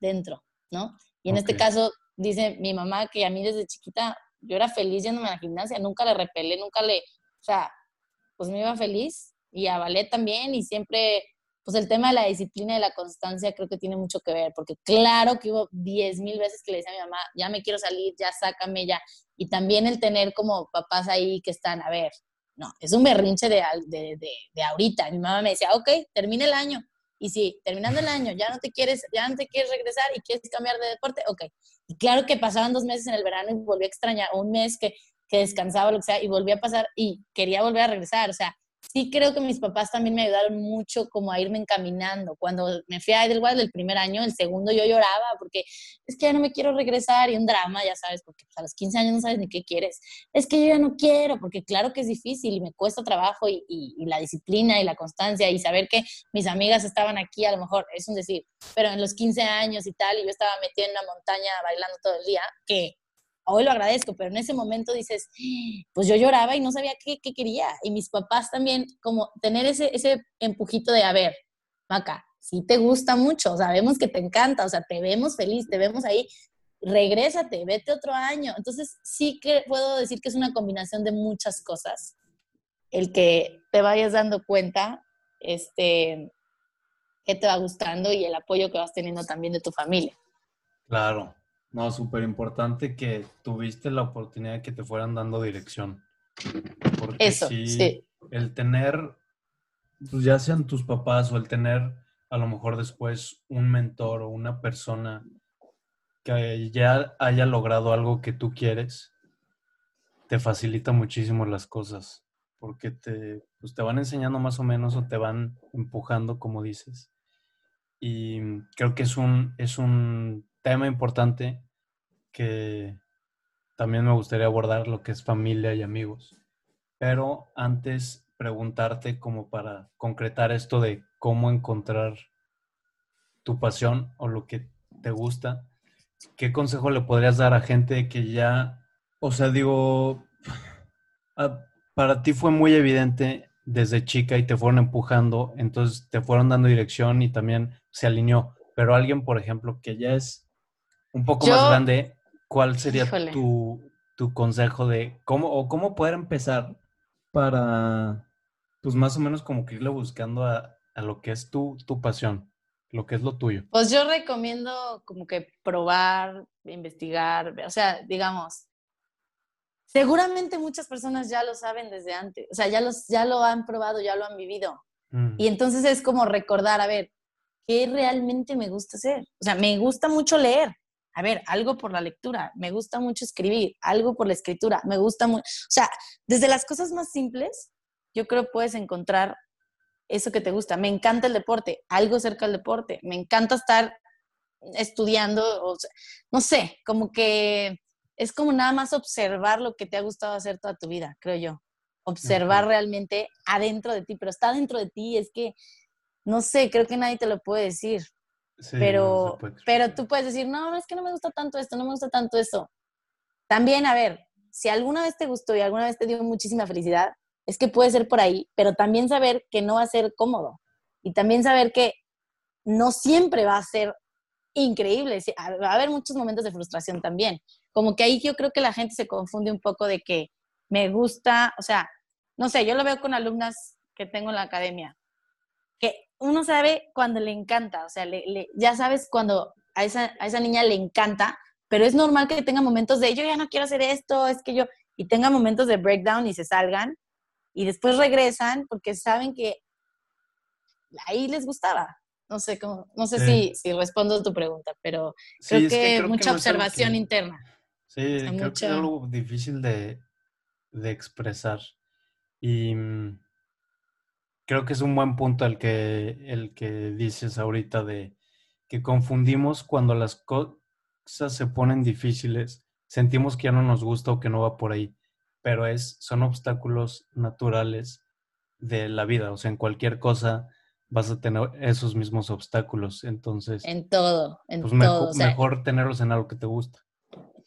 dentro, ¿no? Y en este caso, dice mi mamá que a mí desde chiquita yo era feliz yéndome a la gimnasia, nunca le repelé, nunca le, o sea, pues me iba feliz y a ballet también y siempre, pues el tema de la disciplina y la constancia creo que tiene mucho que ver, porque claro que hubo diez mil veces que le decía a mi mamá, ya me quiero salir, ya sácame, ya, y también el tener como papás ahí que están, a ver, no, es un berrinche de, de, de, ahorita. Mi mamá me decía, ok, termina el año, y si terminando el año ya no te quieres, ya no te quieres regresar y quieres cambiar de deporte, ok. Y claro que pasaban dos meses en el verano y volví a extrañar, un mes que, que descansaba, lo que sea, y volví a pasar y quería volver a regresar. O sea, sí creo que mis papás también me ayudaron mucho como a irme encaminando. Cuando me fui a Edelweiss el primer año, el segundo yo lloraba porque es que ya no me quiero regresar y un drama, ya sabes, porque pues, a los 15 años no sabes ni qué quieres. Es que yo ya no quiero, porque claro que es difícil y me cuesta trabajo y, y, la disciplina y la constancia y saber que mis amigas estaban aquí, a lo mejor es un decir, pero en los 15 años y tal, y yo estaba metida en una montaña bailando todo el día, que hoy lo agradezco, pero en ese momento dices, pues yo lloraba y no sabía qué, quería. Y mis papás también, como tener ese, ese empujito de, a ver, Maca, sí te gusta mucho, sabemos que te encanta, o sea, te vemos feliz, te vemos ahí, regrésate, vete otro año. Entonces, sí que puedo decir que es una combinación de muchas cosas. El que te vayas dando cuenta, este, qué te va gustando y el apoyo que vas teniendo también de tu familia. Claro, no, súper importante que tuviste la oportunidad de que te fueran dando dirección. Porque Eso, sí, El tener, pues ya sean tus papás o el tener a lo mejor después un mentor o una persona que ya haya logrado algo que tú quieres, te facilita muchísimo las cosas, porque te, pues te van enseñando más o menos o te van empujando, como dices. Y creo que es un, es un tema importante que también me gustaría abordar, lo que es familia y amigos. Pero antes preguntarte como para concretar esto de cómo encontrar tu pasión o lo que te gusta, ¿qué consejo le podrías dar a gente que ya, o sea, digo, para ti fue muy evidente desde chica y te fueron empujando, entonces te fueron dando dirección y también se alineó, pero alguien, por ejemplo, que ya es un poco más grande, ¿cuál sería tu, tu, consejo de cómo o cómo poder empezar para, pues más o menos como que irle buscando a, a lo que es tu, tu pasión? lo que es lo tuyo? Pues yo recomiendo como que probar, investigar, o sea, digamos, seguramente muchas personas ya lo saben desde antes, o sea, ya, los, ya lo han probado, ya lo han vivido. Mm. Y entonces es como recordar, a ver, ¿qué realmente me gusta hacer? O sea, me gusta mucho leer. A ver, algo por la lectura, me gusta mucho escribir, algo por la escritura, me gusta mucho, o sea, desde las cosas más simples, yo creo puedes encontrar eso que te gusta. Me encanta el deporte, algo cerca del deporte. Me encanta estar estudiando, o no sé, como que es como nada más observar lo que te ha gustado hacer toda tu vida, creo yo. Observar realmente adentro de ti, pero está dentro de ti, es que, no sé, creo que nadie te lo puede decir. Pero, pero tú puedes decir, no, es que no me gusta tanto esto, no me gusta tanto eso. También, a ver, si alguna vez te gustó y alguna vez te dio muchísima felicidad, es que puede ser por ahí, pero también saber que no va a ser cómodo y también saber que no siempre va a ser increíble, va a haber muchos momentos de frustración también. Como que ahí yo creo que la gente se confunde un poco de que me gusta, o sea, no sé, yo lo veo con alumnas que tengo en la academia, uno sabe cuando le encanta, o sea, ya sabes cuando a esa, a esa niña le encanta, pero es normal que tenga momentos de yo ya no quiero hacer esto, es que yo, y tenga momentos de breakdown y se salgan, y después regresan porque saben que ahí les gustaba. No sé cómo, no sé si, si, respondo a tu pregunta, pero creo, que, mucha observación interna. Sí, creo que es algo difícil de, de expresar. Y mm, creo que es un buen punto el que, el que dices ahorita de que confundimos cuando las cosas se ponen difíciles, sentimos que ya no nos gusta o que no va por ahí pero es, son obstáculos naturales de la vida. O sea, en cualquier cosa vas a tener esos mismos obstáculos. Entonces. En todo, en pues todo. Mejor, tenerlos en algo que te gusta.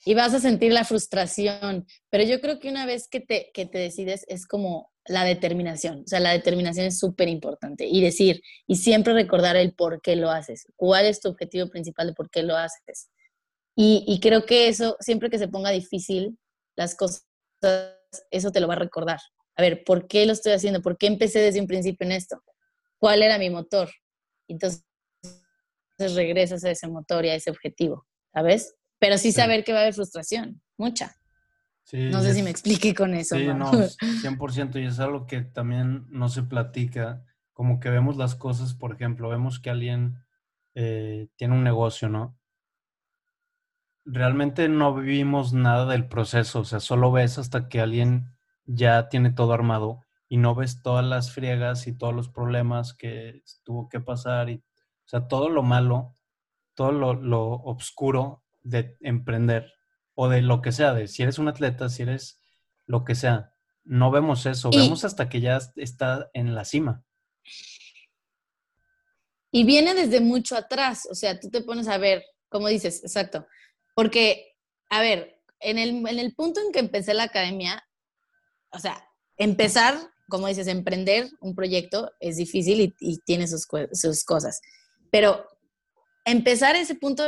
Y vas a sentir la frustración. Pero yo creo que una vez que te, que te decides es como la determinación. O sea, la determinación es súper importante. Y decir, y siempre recordar el por qué lo haces. ¿Cuál es tu objetivo principal de por qué lo haces? Y, y creo que eso, siempre que se ponga difícil, las cosas eso te lo va a recordar. A ver, ¿por qué lo estoy haciendo? ¿Por qué empecé desde un principio en esto? ¿Cuál era mi motor? Entonces, regresas a ese motor y a ese objetivo, ¿sabes? Pero sí saber que va a haber frustración, mucha. No sé si me explique con eso. Sí, no, 100% y es algo que también no se platica, como que vemos las cosas, por ejemplo, vemos que alguien eh, tiene un negocio, ¿no? realmente no vivimos nada del proceso, o sea, solo ves hasta que alguien ya tiene todo armado y no ves todas las friegas y todos los problemas que tuvo que pasar y, o sea, todo lo malo, todo lo, lo oscuro de emprender o de lo que sea, de si eres un atleta, si eres lo que sea. No vemos eso, vemos hasta que ya está en la cima. Y viene desde mucho atrás, o sea, tú te pones a ver, como dices, exacto, porque, a ver, en el, punto en que empecé la academia, o sea, empezar, como dices, emprender un proyecto es difícil y, tiene sus, sus, cosas. Pero empezar ese punto,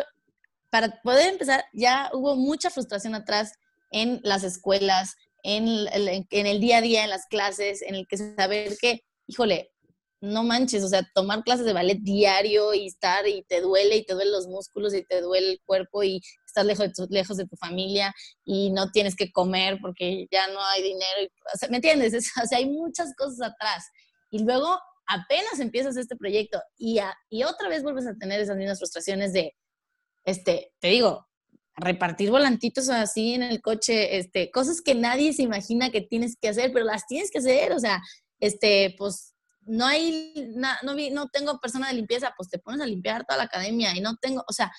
para poder empezar, ya hubo mucha frustración atrás en las escuelas, en el, en el día a día, en las clases, en el que saber que, híjole, no manches, o sea, tomar clases de ballet diario y estar y te duele y te duelen los músculos y te duele el cuerpo y estás lejos de tu, lejos de tu familia y no tienes que comer porque ya no hay dinero. o sea, ¿Me entiendes? o sea, hay muchas cosas atrás. Y luego apenas empiezas este proyecto y, y otra vez vuelves a tener esas mismas frustraciones de, este, te digo, repartir volantitos así en el coche, este, cosas que nadie se imagina que tienes que hacer, pero las tienes que hacer, o sea, este, pues no hay, no, no tengo persona de limpieza, pues te pones a limpiar toda la academia y no tengo, o sea,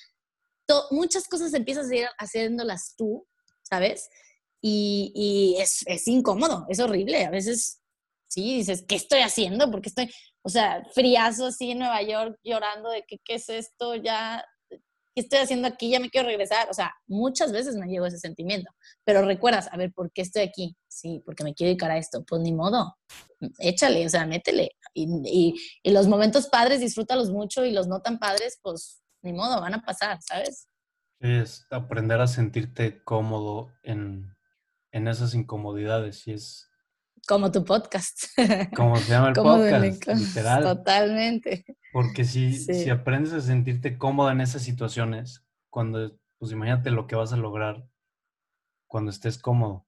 muchas cosas empiezas a ir haciéndolas tú, ¿sabes? Y, y es, es, incómodo, es horrible. A veces, sí, dices, ¿qué estoy haciendo? Porque estoy, o sea, friazo así en Nueva York llorando de que, ¿qué es esto? Ya ¿qué estoy haciendo aquí? Ya me quiero regresar. O sea, muchas veces me llegó ese sentimiento. Pero recuerdas, a ver, ¿por qué estoy aquí? Sí, porque me quiero dedicar a esto. Pues ni modo, échale, o sea, métele. Y, y, los momentos padres, disfrútalos mucho y los no tan padres, pues ni modo, van a pasar, ¿sabes? Es aprender a sentirte cómodo en, en esas incomodidades y es como tu podcast. Como se llama el podcast, literal. Totalmente. Porque si, si aprendes a sentirte cómoda en esas situaciones, cuando, pues imagínate lo que vas a lograr cuando estés cómodo.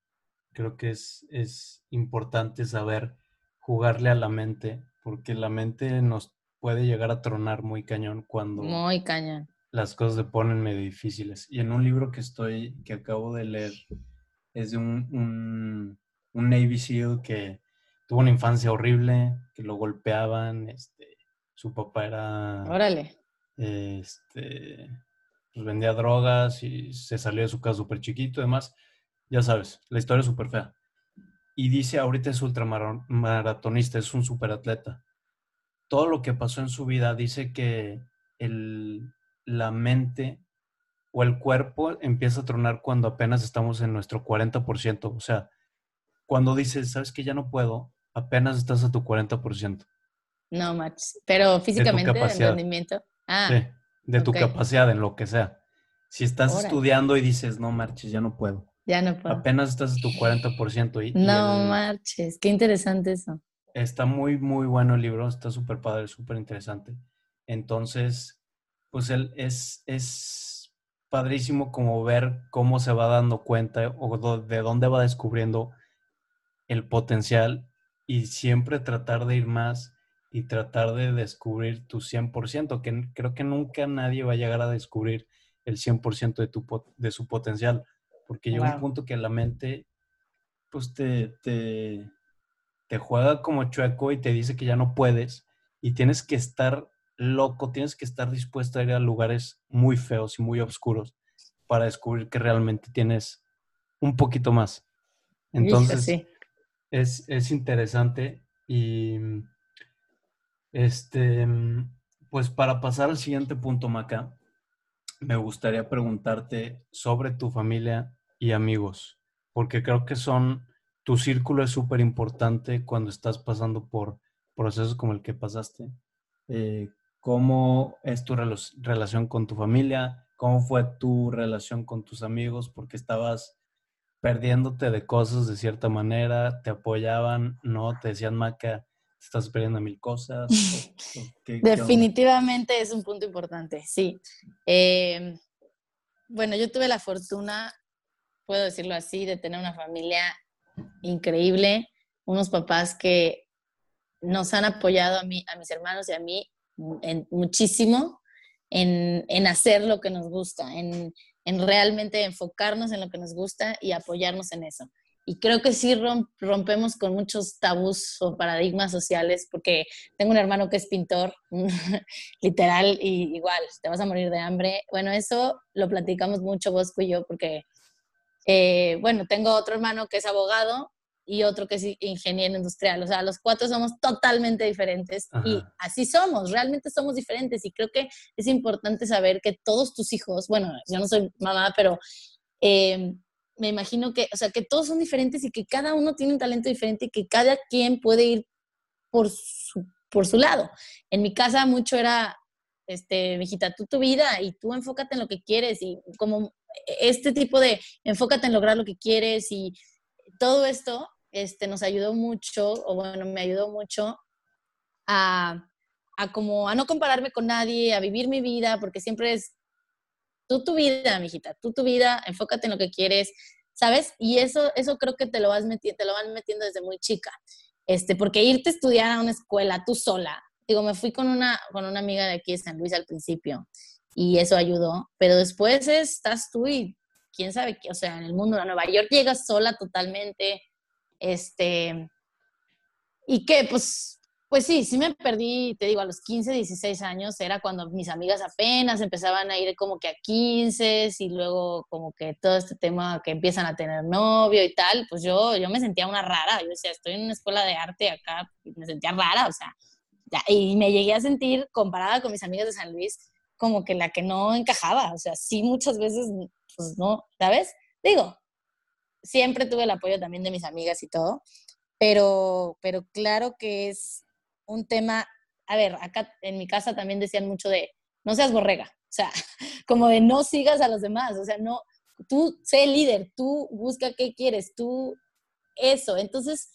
Creo que es, es importante saber jugarle a la mente, porque la mente nos puede llegar a tronar muy cañón cuando... Muy cañón. Las cosas se ponen medio difíciles. Y en un libro que estoy, que acabo de leer, es de un un Navy SEAL que tuvo una infancia horrible, que lo golpeaban, este, su papá era... Órale. Este, pues vendía drogas y se salió de su casa súper chiquito, además, ya sabes, la historia es súper fea. Y dice, ahorita es ultramaratonista, es un superatleta. Todo lo que pasó en su vida dice que el, la mente o el cuerpo empieza a tronar cuando apenas estamos en nuestro 40%. O sea, cuando dices, sabes que ya no puedo, apenas estás a tu 40%. No, Max. Pero físicamente, de, rendimiento. Ah, sí, de tu capacidad en lo que sea. Si estás estudiando y dices, no marches, ya no puedo. Ya no puedo. Apenas estás a tu 40%. Y, no marches, qué interesante eso. Está muy, muy bueno el libro, está súper padre, súper interesante. Entonces, pues él es, es padrísimo como ver cómo se va dando cuenta o de dónde va descubriendo el potencial y siempre tratar de ir más y tratar de descubrir tu 100%, que creo que nunca nadie va a llegar a descubrir el 100% de, tu, de su potencial, porque llega un punto que la mente pues te, te, te juega como chueco y te dice que ya no puedes y tienes que estar loco, tienes que estar dispuesto a ir a lugares muy feos y muy oscuros para descubrir que realmente tienes un poquito más. Entonces, es, interesante y este, pues para pasar al siguiente punto, Maca, me gustaría preguntarte sobre tu familia y amigos, porque creo que son, tu círculo es súper importante cuando estás pasando por procesos como el que pasaste. Eh, ¿Cómo es tu relación con tu familia? ¿Cómo fue tu relación con tus amigos? Porque estabas perdiéndote de cosas de cierta manera, te apoyaban, no, te decían, Maca, te estás perdiendo mil cosas. Definitivamente es un punto importante, sí. Em, bueno, yo tuve la fortuna, puedo decirlo así, de tener una familia increíble, unos papás que nos han apoyado a mí, a mis hermanos y a mí en, muchísimo en, en hacer lo que nos gusta, en, en realmente enfocarnos en lo que nos gusta y apoyarnos en eso. Y creo que sí rompemos con muchos tabús o paradigmas sociales, porque tengo un hermano que es pintor, literal, y igual, te vas a morir de hambre. Bueno, eso lo platicamos mucho Bosco y yo, porque, eh, bueno, tengo otro hermano que es abogado y otro que es ingeniero industrial. O sea, los cuatro somos totalmente diferentes y así somos, realmente somos diferentes. Y creo que es importante saber que todos tus hijos, bueno, yo no soy mamá, pero em, me imagino que, o sea, que todos son diferentes y que cada uno tiene un talento diferente y que cada quien puede ir por su, por su lado. En mi casa mucho era este, mijita, tú tu vida y tú enfócate en lo que quieres y como este tipo de enfócate en lograr lo que quieres y todo esto este, nos ayudó mucho, o bueno, me ayudó mucho a, a como a no compararme con nadie, a vivir mi vida, porque siempre es tú tu vida, mijita, tú tu vida, enfócate en lo que quieres, ¿sabes? Y eso, eso creo que te lo, vas metiendo, te lo van metiendo desde muy chica, este, porque irte a estudiar a una escuela tú sola, digo, me fui con una, con una amiga de aquí de San Luis al principio y eso ayudó, pero después estás tú y quién sabe qué, o sea, en el mundo de Nueva York llegas sola totalmente, este, y que pues pues sí, sí me perdí, te digo, a los 15, 16 años era cuando mis amigas apenas empezaban a ir como que a 15 y luego como que todo este tema que empiezan a tener novio y tal, pues yo, yo me sentía una rara, yo decía, estoy en una escuela de arte acá, me sentía rara, o sea, y me llegué a sentir comparada con mis amigas de San Luis como que la que no encajaba, o sea, sí muchas veces, pues no, ¿sabes? Digo, siempre tuve el apoyo también de mis amigas y todo, pero, pero claro que es un tema, a ver, acá en mi casa también decían mucho de, no seas borrega, o sea, como de no sigas a los demás, o sea, no, tú sé líder, tú busca qué quieres, tú eso. Entonces,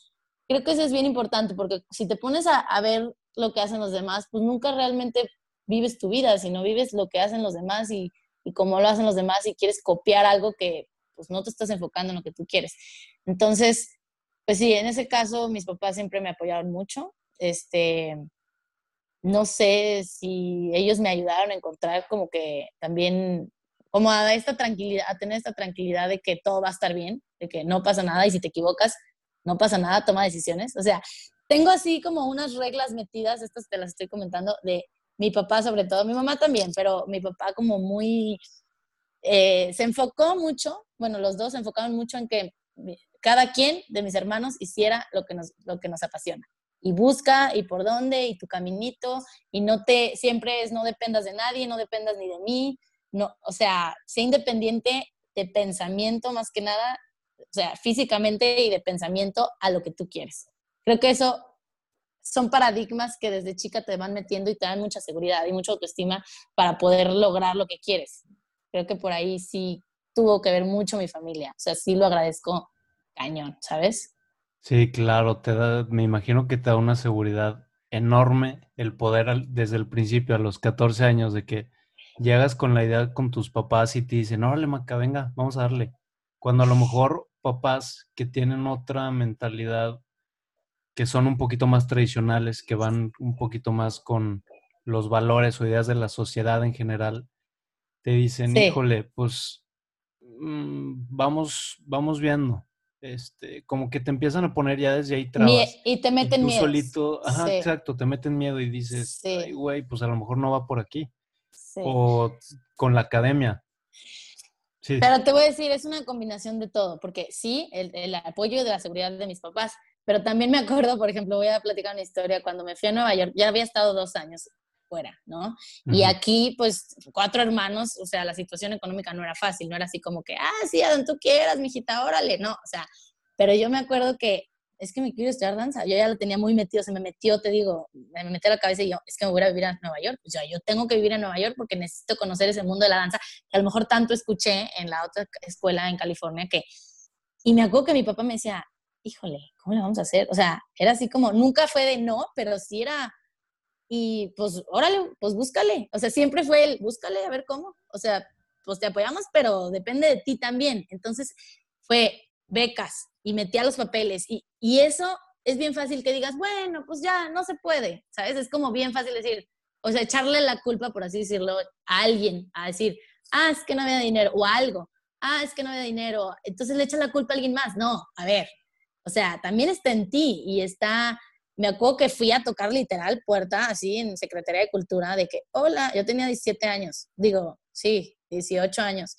creo que eso es bien importante, porque si te pones a, ver lo que hacen los demás, pues nunca realmente vives tu vida, sino vives lo que hacen los demás y, y cómo lo hacen los demás y quieres copiar algo que pues no te estás enfocando en lo que tú quieres. Entonces, pues sí, en ese caso mis papás siempre me apoyaron mucho este, no sé si ellos me ayudaron a encontrar como que también, como a esta tranquilidad, a tener esta tranquilidad de que todo va a estar bien, de que no pasa nada y si te equivocas, no pasa nada, toma decisiones. O sea, tengo así como unas reglas metidas, estas te las estoy comentando, de mi papá sobre todo, mi mamá también, pero mi papá como muy, eh, se enfocó mucho, bueno, los dos se enfocaron mucho en que cada quien de mis hermanos hiciera lo que nos, lo que nos apasiona y busca y por dónde y tu caminito y no te, siempre es no dependas de nadie, no dependas ni de mí, no, o sea, sé independiente de pensamiento más que nada, o sea, físicamente y de pensamiento a lo que tú quieres. Creo que eso son paradigmas que desde chica te van metiendo y te dan mucha seguridad y mucha autoestima para poder lograr lo que quieres. Creo que por ahí sí tuvo que ver mucho mi familia, o sea, sí lo agradezco cañón, ¿sabes? Sí, claro, te da, me imagino que te da una seguridad enorme el poder desde el principio, a los 14 años, de que llegas con la idea con tus papás y te dicen, órale, Maca, venga, vamos a darle. Cuando a lo mejor papás que tienen otra mentalidad, que son un poquito más tradicionales, que van un poquito más con los valores o ideas de la sociedad en general, te dicen, híjole, pues mm, vamos, vamos viendo este, como que te empiezan a poner ya desde ahí trabas. y te meten miedo. solito, ajá, exacto, te meten miedo y dices, ay, güey, pues a lo mejor no va por aquí. O con la academia. Sí. Pero te voy a decir, es una combinación de todo, porque sí, el, el, apoyo de la seguridad de mis papás, pero también me acuerdo, por ejemplo, voy a platicar una historia, cuando me fui a Nueva York, ya había estado dos años fuera, ¿no? Y aquí, pues, cuatro hermanos, o sea, la situación económica no era fácil, no era así como que, ah, sí, a donde tú quieras, mijita, órale, no, o sea, pero yo me acuerdo que es que me quiero estudiar danza, yo ya lo tenía muy metido, se me metió, te digo, me metió a la cabeza y yo, es que me voy a vivir en Nueva York, pues ya, yo tengo que vivir en Nueva York porque necesito conocer ese mundo de la danza, que a lo mejor tanto escuché en la otra escuela en California que, y me acuerdo que mi papá me decía, híjole, ¿cómo le vamos a hacer? O sea, era así como, nunca fue de no, pero sí era, y pues, órale, pues búscale. O sea, siempre fue el, búscale a ver cómo. O sea, pues te apoyamos, pero depende de ti también. Entonces, fue becas y metía los papeles. Y, y eso es bien fácil que digas, bueno, pues ya, no se puede, ¿sabes? Es como bien fácil decir, o sea, echarle la culpa, por así decirlo, a alguien, a decir, ah, es que no había dinero, o algo, ah, es que no había dinero, entonces le echas la culpa a alguien más. No, a ver, o sea, también está en ti y está me acuerdo que fui a tocar literal puerta, así en Secretaría de Cultura, de que, hola, yo tenía 17 años, digo, sí, 18 años.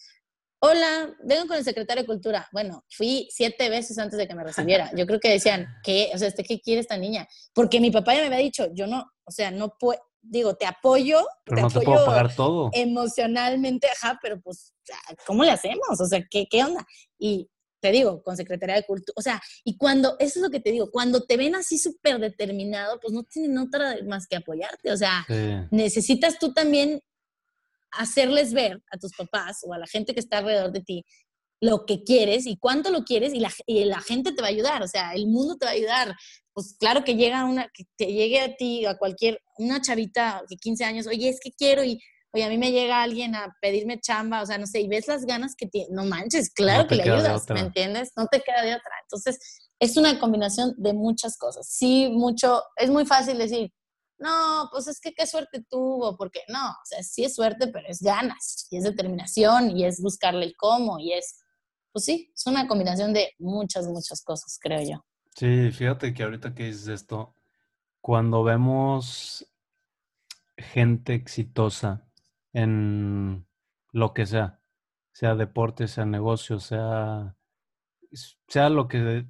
Hola, vengo con el secretario de Cultura. Bueno, fui siete veces antes de que me recibiera. Yo creo que decían, ¿qué? O sea, ¿este qué quiere esta niña? Porque mi papá ya me había dicho, yo no, o sea, no puedo, digo, te apoyo. Pero te no apoyo te puedo pagar todo. Emocionalmente, ajá, pero pues, ¿cómo le hacemos? O sea, ¿qué, qué onda? Y te digo, con Secretaría de Cultura, o sea, y cuando, eso es lo que te digo, cuando te ven así súper determinado, pues no tienen otra más que apoyarte, o sea, necesitas tú también hacerles ver a tus papás o a la gente que está alrededor de ti lo que quieres y cuánto lo quieres y la, y la gente te va a ayudar, o sea, el mundo te va a ayudar. Pues claro que llega una, que te llegue a ti, a cualquier, una chavita de 15 años, oye, es que quiero y, oye, a mí me llega alguien a pedirme chamba, o sea, no sé, y ves las ganas que tiene, no manches, claro que le ayudas, ¿me entiendes? No te queda de otra. Entonces, es una combinación de muchas cosas. Sí, mucho, es muy fácil decir, no, pues es que qué suerte tuvo, porque no, o sea, sí es suerte, pero es ganas, y es determinación, y es buscarle el cómo, y es pues sí, es una combinación de muchas, muchas cosas, creo yo. Sí, fíjate que ahorita que dices esto, cuando vemos gente exitosa en lo que sea, sea deporte, sea negocio, sea, sea lo que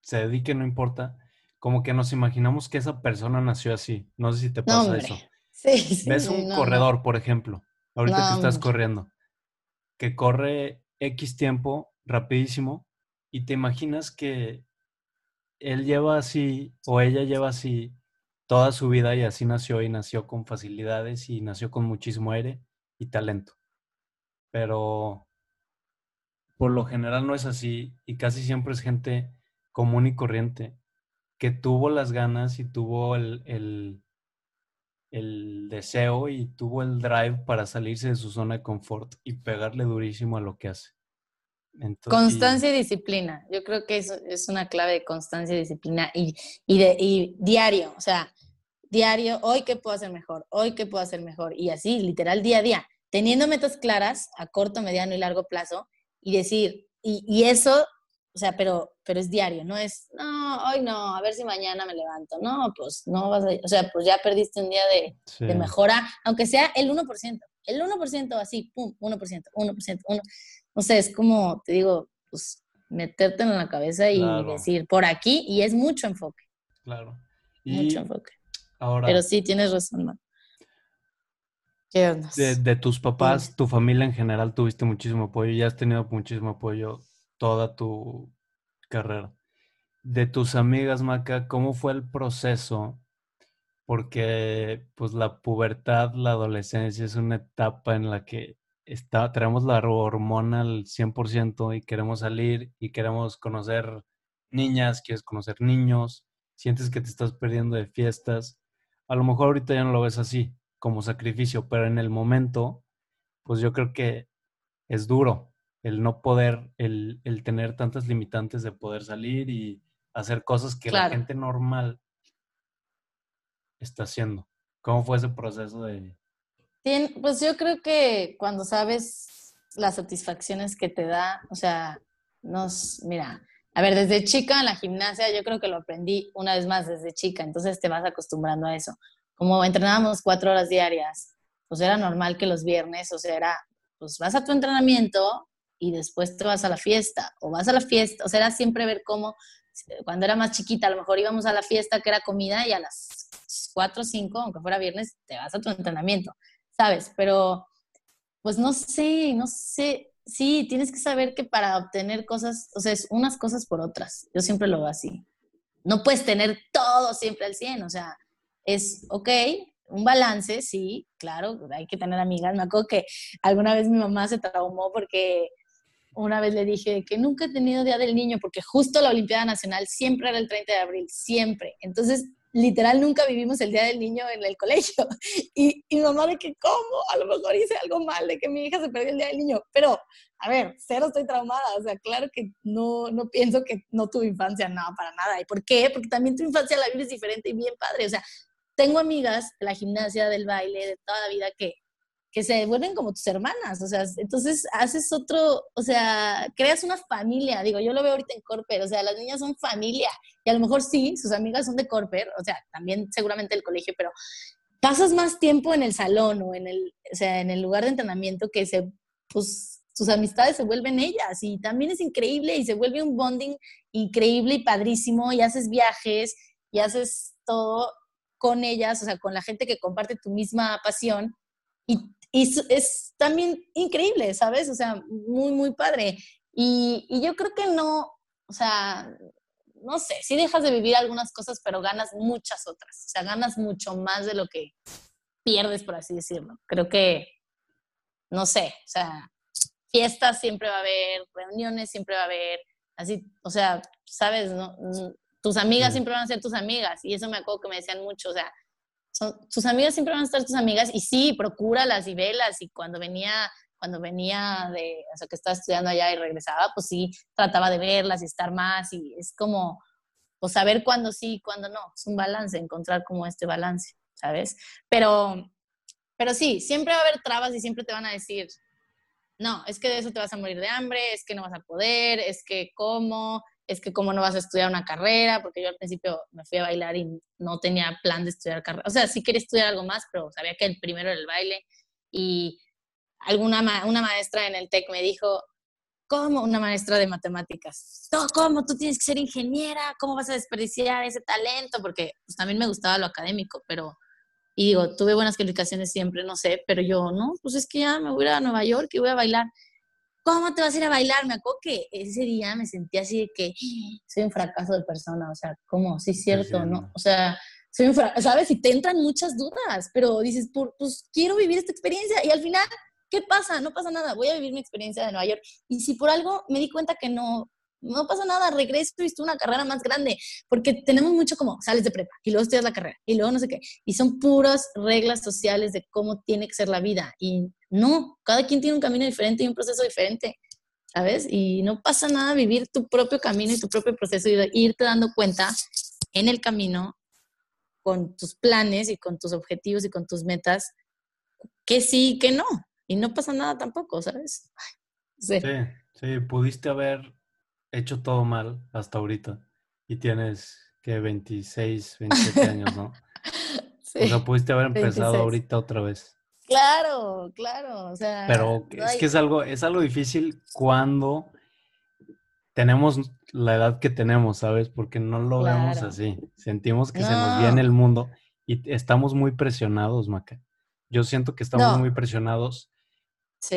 se dedique, no importa, como que nos imaginamos que esa persona nació así. No sé si te pasa eso. Sí, sí, Ves un corredor, por ejemplo, ahorita que estás corriendo, que corre X tiempo, rapidísimo, y te imaginas que él lleva así o ella lleva así toda su vida y así nació y nació con facilidades y nació con muchísimo aire y talento. Pero por lo general no es así y casi siempre es gente común y corriente que tuvo las ganas y tuvo el, el, el deseo y tuvo el drive para salirse de su zona de confort y pegarle durísimo a lo que hace. constancia y... disciplina. Yo creo que eso es una clave de constancia y disciplina y, y, de, y diario, o sea, diario, hoy qué puedo hacer mejor, hoy qué puedo hacer mejor y así, literal, día a día, teniendo metas claras a corto, mediano y largo plazo y decir, y, y eso o sea, pero, pero es diario, no es, no, hoy no, a ver si mañana me levanto. No, pues no vas a, o sea, pues ya perdiste un día de, de mejora, aunque sea el 1%, el 1% así, pum, 1%, 1%, 1%. O sea, es como, te digo, pues meterte en la cabeza y decir, por aquí, y es mucho enfoque. Claro. mucho enfoque. Ahora, pero sí, tienes razón. ¿Qué de, de, tus papás, tu familia en general, tuviste muchísimo apoyo y has tenido muchísimo apoyo toda tu carrera. De tus amigas, Maca, ¿cómo fue el proceso? Porque pues la pubertad, la adolescencia es una etapa en la que está, tenemos la hormona al 100% y queremos salir y queremos conocer niñas, quieres conocer niños, sientes que te estás perdiendo de fiestas. A lo mejor ahorita ya no lo ves así, como sacrificio, pero en el momento, pues yo creo que es duro el no poder, el, tener tantas limitantes de poder salir y hacer cosas que la gente normal está haciendo. ¿Cómo fue ese proceso de...? pues yo creo que cuando sabes las satisfacciones que te da, o sea, nos, mira, a ver, desde chica en la gimnasia yo creo que lo aprendí una vez más desde chica, entonces te vas acostumbrando a eso. Como entrenábamos cuatro horas diarias, pues era normal que los viernes, o sea, era, pues vas a tu entrenamiento, y después te vas a la fiesta o vas a la fiesta, o sea, era siempre ver cómo, cuando era más chiquita, a lo mejor íbamos a la fiesta que era comida y a las 4 o 5, aunque fuera viernes, te vas a tu entrenamiento, ¿sabes? Pero, pues no sé, no sé, sí, tienes que saber que para obtener cosas, o sea, es unas cosas por otras, yo siempre lo veo así. No puedes tener todo siempre al 100, o sea, es, ok, un balance, sí, claro, hay que tener amigas. Me acuerdo que alguna vez mi mamá se traumó porque una vez le dije que nunca he tenido Día del Niño porque justo la Olimpiada Nacional siempre era el 30 de abril, siempre. Entonces, literal, nunca vivimos el Día del Niño en el colegio. Y, mi mamá de que, ¿cómo? A lo mejor hice algo mal, de que mi hija se perdió el Día del Niño. Pero, a ver, cero estoy traumada. O sea, claro que no, no pienso que no tuve infancia, no, para nada. ¿Y por qué? Porque también tu infancia la vives diferente y bien padre. O sea, tengo amigas de la gimnasia, del baile, de toda la vida que que se vuelven como tus hermanas, o sea, entonces haces otro, o sea, creas una familia, digo, yo lo veo ahorita en Corper, o sea, las niñas son familia, y a lo mejor sí, sus amigas son de Corper, o sea, también seguramente el colegio, pero pasas más tiempo en el salón o en el, o sea, en el lugar de entrenamiento que se, pues, sus amistades se vuelven ellas, y también es increíble, y se vuelve un bonding increíble y padrísimo, y haces viajes, y haces todo con ellas, o sea, con la gente que comparte tu misma pasión, y y es, también increíble, ¿sabes? O sea, muy, muy padre. Y, y yo creo que no, o sea, no sé, sí dejas de vivir algunas cosas, pero ganas muchas otras. O sea, ganas mucho más de lo que pierdes, por así decirlo. Creo que, no sé, o sea, fiestas siempre va a haber, reuniones siempre va a haber, así, o sea, sabes, ¿no? Mm, tus amigas siempre van a ser tus amigas, y eso me acuerdo que me decían mucho, o sea, tus amigas siempre van a estar tus amigas, y sí, procúralas y velas, y cuando venía cuando venía de, o sea, que estaba estudiando allá y regresaba, pues sí, trataba de verlas y estar más y es como, pues saber cuándo sí y cuándo no, es un balance, encontrar como este balance, ¿sabes? Pero, pero sí, siempre va a haber trabas y siempre te van a decir, no, es que de eso te vas a morir de hambre, es que no vas a poder, es que cómo, es que cómo no vas a estudiar una carrera, porque yo al principio me fui a bailar y no tenía plan de estudiar carrera, o sea, sí quería estudiar algo más, pero sabía que el primero era el baile y alguna una maestra en el TEC me dijo, ¿cómo una maestra de matemáticas? ¿Cómo tú tienes que ser ingeniera? ¿Cómo vas a desperdiciar ese talento? Porque pues, también me gustaba lo académico, pero, y digo, tuve buenas calificaciones siempre, no sé, pero yo, no, pues es que ya me voy a ir a Nueva York y voy a bailar. ¿Cómo te vas a ir a bailar? Me acuerdo que ese día me sentí así de que soy un fracaso de persona, o sea, ¿cómo? Sí, cierto, ¿no? O sea, soy un fracaso, ¿sabes? Y te entran muchas dudas, pero dices, pues quiero vivir esta experiencia y al final ¿qué pasa? No pasa nada, voy a vivir mi experiencia de Nueva York. Y si por algo me di cuenta que no, no pasa nada, regreso y estuve una carrera más grande, porque tenemos mucho como sales de prepa y luego estudias la carrera y luego no sé qué, y son puras reglas sociales de cómo tiene que ser la vida. Y no, cada quien tiene un camino diferente y un proceso diferente, ¿sabes? Y no pasa nada vivir tu propio camino y tu propio proceso y irte dando cuenta en el camino con tus planes y con tus objetivos y con tus metas, que sí que no, y no pasa nada tampoco, ¿sabes? Sí. sí, pudiste haber hecho todo mal hasta ahorita y tienes que 26, 27 años, ¿no? Sí, o sea, pudiste haber empezado ahorita otra vez. Claro, claro, o sea. Pero es que es algo, es algo difícil cuando tenemos la edad que tenemos, ¿sabes? Porque no lo vemos así. Sentimos que se nos viene el mundo y estamos muy presionados, Maca. Yo siento que estamos muy presionados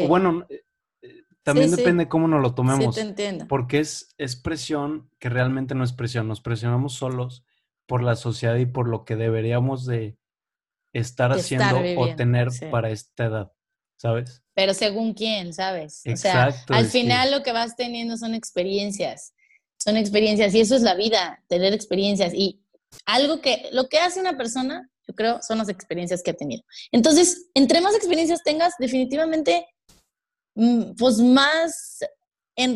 bueno, eh, eh, también depende cómo nos lo tomemos. Sí, te entiendo. Porque es, es presión que realmente no es presión. Nos presionamos solos por la sociedad y por lo que deberíamos de estar haciendo o tener para esta edad, ¿sabes? Pero según quién, ¿sabes? Exacto, o sea, al final lo que vas teniendo son experiencias. Son experiencias y eso es la vida, tener experiencias. Y algo que, lo que hace una persona yo creo, son las experiencias que ha tenido. Entonces, entre más experiencias tengas, definitivamente, mm, pues más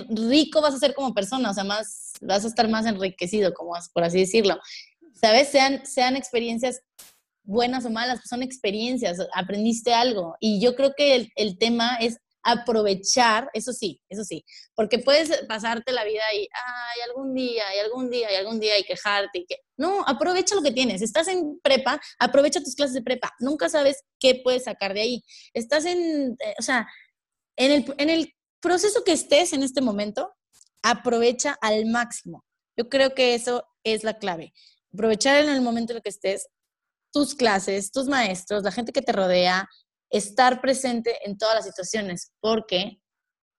rico vas a ser como persona, o sea, más, vas a estar más enriquecido, como por así decirlo. ¿Sabes? Sean, sean experiencias buenas o malas, son experiencias, aprendiste algo. Y yo creo que el tema es aprovechar, eso sí, eso sí, porque puedes pasarte la vida y, ay, algún día, y algún día, y algún día, y quejarte, y que, no, aprovecha lo que tienes, estás en prepa, aprovecha tus clases de prepa, nunca sabes qué puedes sacar de ahí, estás en, eh, o sea, en el, en el proceso que estés en este momento, aprovecha al máximo. Yo creo que eso es la clave. Aprovechar en el momento en el que estés tus clases, tus maestros, la gente que te rodea, estar presente en todas las situaciones, porque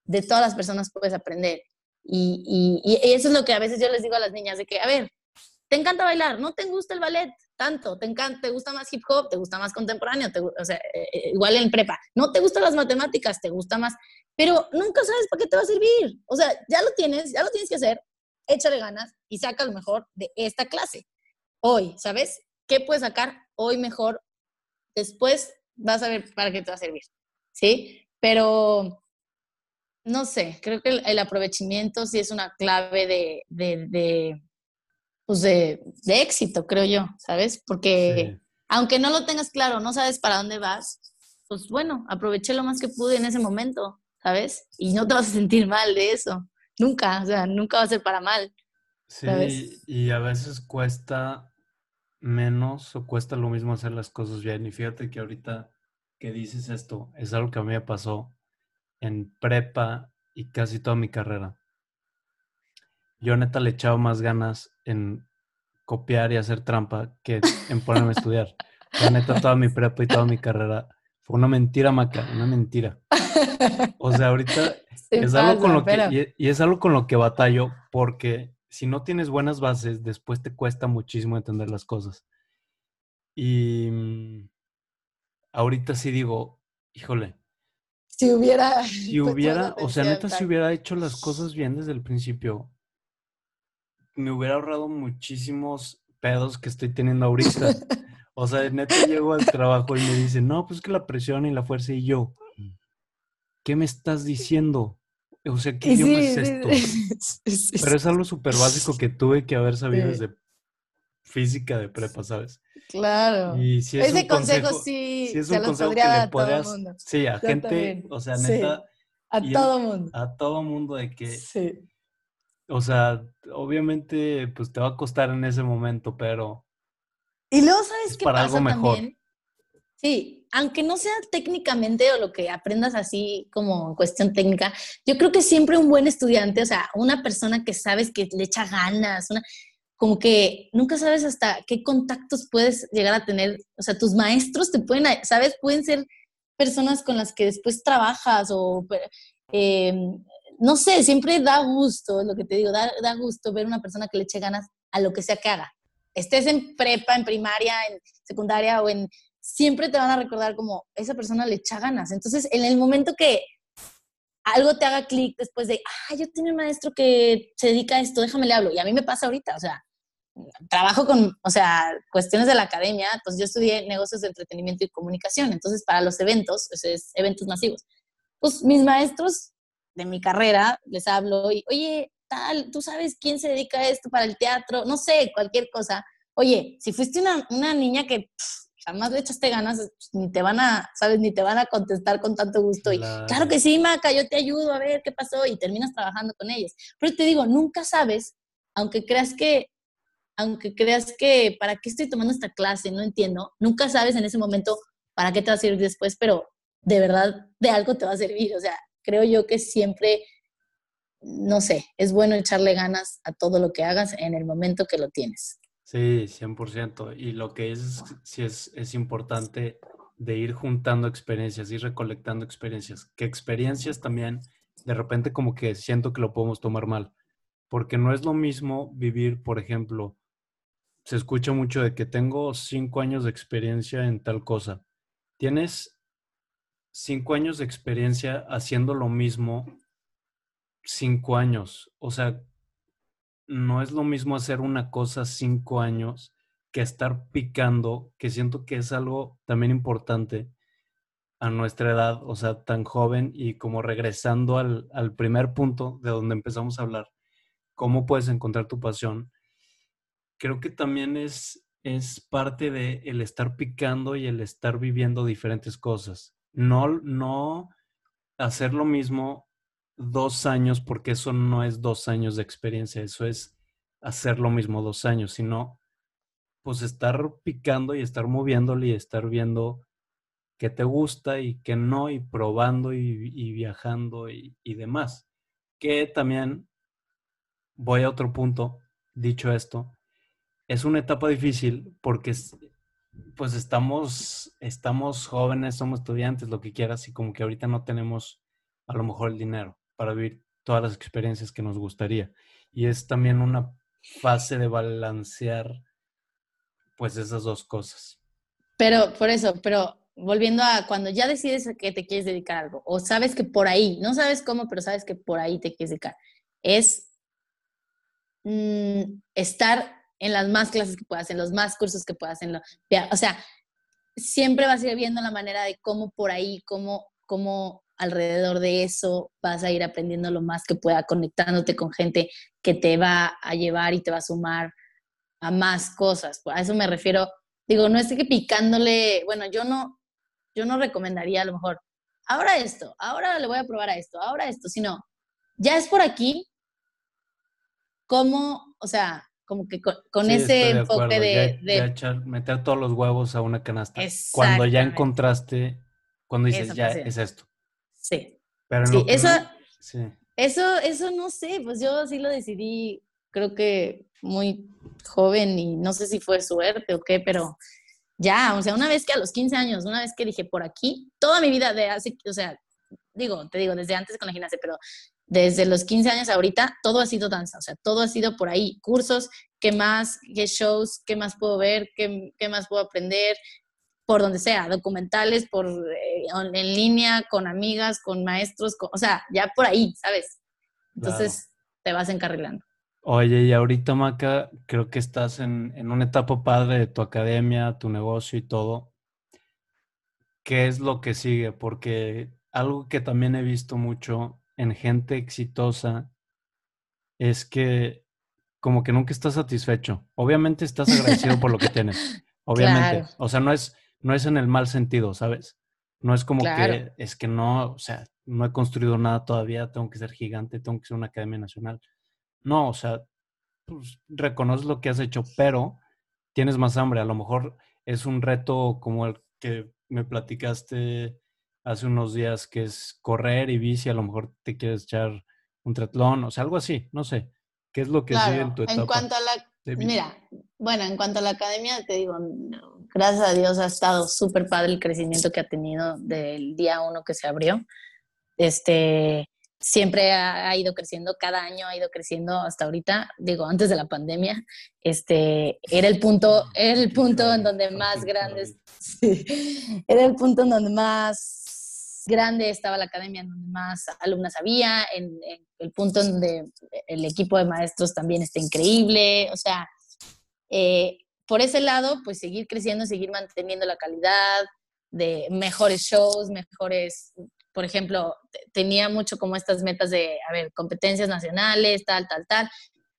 de todas las personas puedes aprender. Y, eso es lo que a veces yo les digo a las niñas, de que, a ver, te encanta bailar, no te gusta el ballet tanto, te, encanta, te gusta más hip hop, te gusta más contemporáneo, o sea, eh, eh, igual en prepa, no te gustan las matemáticas, te gusta más, pero nunca sabes para qué te va a servir. O sea, ya lo tienes, ya lo tienes que hacer, échale ganas y saca lo mejor de esta clase. Hoy, ¿sabes? ¿Qué puedes sacar hoy mejor? Después vas a ver para qué te va a servir, ¿sí? Pero, no sé, creo que el, aprovechamiento sí es una clave de, de, pues de, éxito, creo yo, ¿sabes? Porque aunque no lo tengas claro, no sabes para dónde vas, pues bueno, aproveché lo más que pude en ese momento, ¿sabes? Y no te vas a sentir mal de eso, nunca, o sea, nunca va a ser para mal. Sí, y a veces cuesta menos o cuesta lo mismo hacer las cosas bien. Y fíjate que ahorita que dices esto, es algo que a mí me pasó en prepa y casi toda mi carrera. Yo neta le echaba más ganas en copiar y hacer trampa que en ponerme a estudiar. La neta toda mi prepa y toda mi carrera fue una mentira, Maca, una mentira. O sea, ahorita es algo con lo que, y, es algo con lo que batallo porque si no tienes buenas bases, después te cuesta muchísimo entender las cosas. Y mm, ahorita sí digo, híjole. Si hubiera. Si hubiera, o sea, neta, si hubiera hecho las cosas bien desde el principio, me hubiera ahorrado muchísimos pedos que estoy teniendo ahorita. o sea, neta llego al trabajo y me dicen, no, pues que la presión y la fuerza y yo. ¿Qué me estás diciendo? O sea, ¿qué idioma es esto? Pero es algo súper básico que tuve que haber sabido desde física de prepa, ¿sabes? Claro. Y si es Ese un consejo, sí si es un consejo que le podrías, sí, a gente, o sea, neta, a todo mundo. A todo mundo de que, sí. o sea, obviamente, pues te va a costar en ese momento, pero. Y luego, ¿sabes qué para pasa algo mejor. También? Sí, aunque no sea técnicamente o lo que aprendas así como en cuestión técnica, yo creo que siempre un buen estudiante, o sea, una persona que sabes que le echa ganas, una, como que nunca sabes hasta qué contactos puedes llegar a tener, o sea, tus maestros te pueden, sabes, pueden ser personas con las que después trabajas o, eh, no sé, siempre da gusto, es lo que te digo, da, da gusto ver una persona que le eche ganas a lo que sea que haga. Estés en prepa, en primaria, en secundaria o en... Siempre te van a recordar como esa persona le echa ganas. Entonces, en el momento que algo te haga clic después de, ah, yo tengo un maestro que se dedica a esto, déjame le hablo. Y a mí me pasa ahorita, o sea, trabajo con, o sea, cuestiones de la academia, pues yo estudié negocios de entretenimiento y comunicación, entonces para los eventos, es, eventos masivos, pues mis maestros de mi carrera les hablo y, oye, tal, ¿tú sabes quién se dedica a esto para el teatro? No sé, cualquier cosa. Oye, si fuiste una, una niña que jamás le echaste ganas, pues, ni te van a, ¿sabes? Ni te van a contestar con tanto gusto. Y claro que sí, Maca, yo te ayudo a ver qué pasó y terminas trabajando con ellos. Pero te digo, nunca sabes, aunque creas que aunque creas que, ¿para qué estoy tomando esta clase? No entiendo. Nunca sabes en ese momento para qué te va a servir después, pero de verdad de algo te va a servir. O sea, creo yo que siempre, no sé, es bueno echarle ganas a todo lo que hagas en el momento que lo tienes. Sí, 100%. Y lo que es, sí es, es importante de ir juntando experiencias, ir recolectando experiencias. Que experiencias también, de repente como que siento que lo podemos tomar mal. Porque no es lo mismo vivir, por ejemplo, se escucha mucho de que tengo cinco años de experiencia en tal cosa. Tienes cinco años de experiencia haciendo lo mismo cinco años. O sea, no es lo mismo hacer una cosa cinco años que estar picando, que siento que es algo también importante a nuestra edad, o sea, tan joven y como regresando al, al primer punto de donde empezamos a hablar, cómo puedes encontrar tu pasión creo que también es, es parte de el estar picando y el estar viviendo diferentes cosas. No, no hacer lo mismo dos años, porque eso no es dos años de experiencia, eso es hacer lo mismo dos años, sino pues estar picando y estar moviéndole y estar viendo qué te gusta y qué no, y probando y, viajando y, y demás. Que también voy a otro punto, dicho esto, es una etapa difícil porque pues estamos, estamos jóvenes, somos estudiantes, lo que quieras, y como que ahorita no tenemos a lo mejor el dinero para vivir todas las experiencias que nos gustaría. Y es también una fase de balancear pues esas dos cosas. Pero por eso, pero volviendo a cuando ya decides que te quieres dedicar a algo, o sabes que por ahí, no sabes cómo, pero sabes que por ahí te quieres dedicar, es mm, estar en las más clases que puedas, en los más cursos que puedas, en lo, o sea, siempre vas a ir viendo la manera de cómo por ahí, cómo, cómo alrededor de eso vas a ir aprendiendo lo más que pueda, conectándote con gente que te va a llevar y te va a sumar a más cosas. A eso me refiero. Digo, no es que picándole, bueno, yo no, yo no recomendaría a lo mejor, ahora esto, ahora le voy a probar a esto, ahora esto, sino, ya es por aquí, cómo, o sea, como que con, ese enfoque de, meter todos los huevos a una canasta. Cuando ya encontraste, cuando dices, ya es esto. Sí. Pero sí, eso, eso, eso no sé, pues yo sí lo decidí, creo que muy joven y no sé si fue suerte o qué, pero ya, o sea, una vez que a los 15 años, una vez que dije por aquí, toda mi vida de así, o sea, digo, te digo, desde antes con la gimnasia, pero desde los 15 años ahorita, todo ha sido danza, o sea, todo ha sido por ahí, cursos, qué más, qué shows, qué más puedo ver, qué, qué más puedo aprender, por donde sea, documentales, por eh, en línea, con amigas, con maestros, o sea, ya por ahí, ¿sabes? Entonces te vas encarrilando. Oye, y ahorita, Maca, creo que estás en, en una etapa padre de tu academia, tu negocio y todo. ¿Qué es lo que sigue? Porque algo que también he visto mucho en gente exitosa es que como que nunca estás satisfecho. Obviamente estás agradecido por lo que tienes. Obviamente. O sea, no es, no es en el mal sentido, ¿sabes? No es como que es que no, o sea, no he construido nada todavía, tengo que ser gigante, tengo que ser una academia nacional. No, o sea, pues, reconoces lo que has hecho, pero tienes más hambre. A lo mejor es un reto como el que me platicaste hace unos días, que es correr y bici, a lo mejor te quieres echar un triatlón, o sea, algo así, no sé. ¿Qué es lo que sigue en tu etapa? En cuanto a la, mira, bueno, en cuanto a la academia, te digo, gracias a Dios ha estado súper padre el crecimiento que ha tenido del día uno que se abrió. Este, siempre ha, ido creciendo, cada año ha ido creciendo hasta ahorita, digo, antes de la pandemia, este, era el punto, era el punto en donde más grandes, era el punto en donde más grande estaba la academia, en donde más alumnas había, en, el punto donde el equipo de maestros también está increíble, o sea, eh, por ese lado, pues seguir creciendo, seguir manteniendo la calidad de mejores shows, mejores por ejemplo, tenía mucho como estas metas de, a ver, competencias nacionales, tal, tal, tal.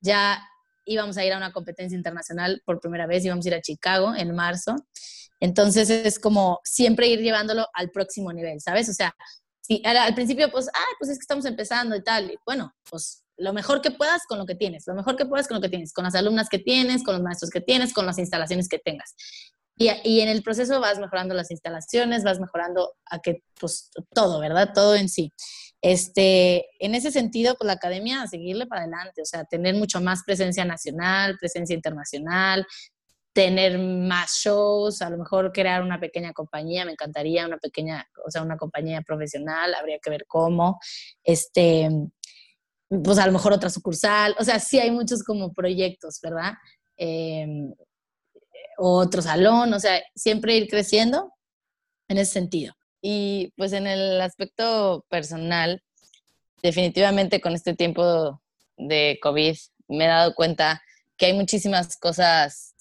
Ya íbamos a ir a una competencia internacional por primera vez, íbamos a ir a Chicago en marzo. Entonces es como siempre ir llevándolo al próximo nivel, ¿sabes? O sea, si al, principio, pues, ah, pues es que estamos empezando y tal. Y bueno, pues lo mejor que puedas con lo que tienes, lo mejor que puedas con lo que tienes, con las alumnas que tienes, con los maestros que tienes, con las instalaciones que tengas. Y, en el proceso vas mejorando las instalaciones, vas mejorando a que, pues, todo, ¿verdad? Todo en sí. Este, en ese sentido, pues la academia, a seguirle para adelante, o sea, tener mucho más presencia nacional, presencia internacional, tener más shows, a lo mejor crear una pequeña compañía, me encantaría una pequeña, o sea, una compañía profesional, habría que ver cómo, este, pues a lo mejor otra sucursal, o sea, sí hay muchos como proyectos, ¿verdad? Eh, otro salón, o sea, siempre ir creciendo en ese sentido. Y pues en el aspecto personal, definitivamente con este tiempo de COVID me he dado cuenta que hay muchísimas cosas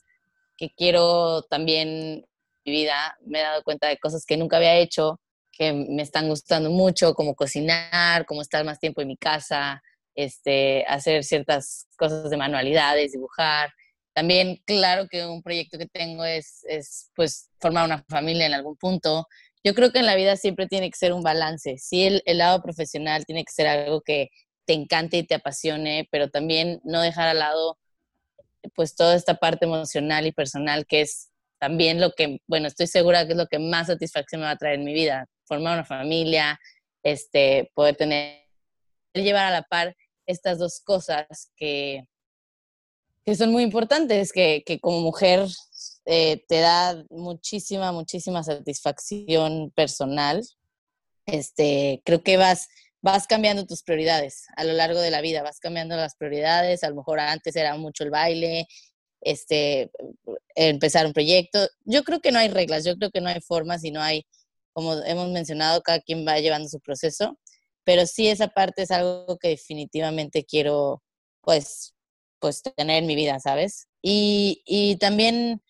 que quiero también en mi vida. Me he dado cuenta de cosas que nunca había hecho, que me están gustando mucho, como cocinar, como estar más tiempo en mi casa, este, hacer ciertas cosas de manualidades, dibujar. También, claro que un proyecto que tengo es, es, pues, formar una familia en algún punto. Yo creo que en la vida siempre tiene que ser un balance. Sí, el, el lado profesional tiene que ser algo que te encante y te apasione, pero también no dejar al lado, pues, toda esta parte emocional y personal que es también lo que, bueno, estoy segura que es lo que más satisfacción me va a traer en mi vida. Formar una familia, este, poder tener, llevar a la par estas dos cosas que, que son muy importantes, que, que como mujer eh, te da muchísima, muchísima satisfacción personal. Este, creo que vas, vas cambiando tus prioridades a lo largo de la vida, vas cambiando las prioridades, a lo mejor antes era mucho el baile, este, empezar un proyecto. Yo creo que no hay reglas, yo creo que no hay formas y no hay, como hemos mencionado, cada quien va llevando su proceso, pero sí esa parte es algo que definitivamente quiero, pues, pues tener en mi vida, ¿sabes? Y, y también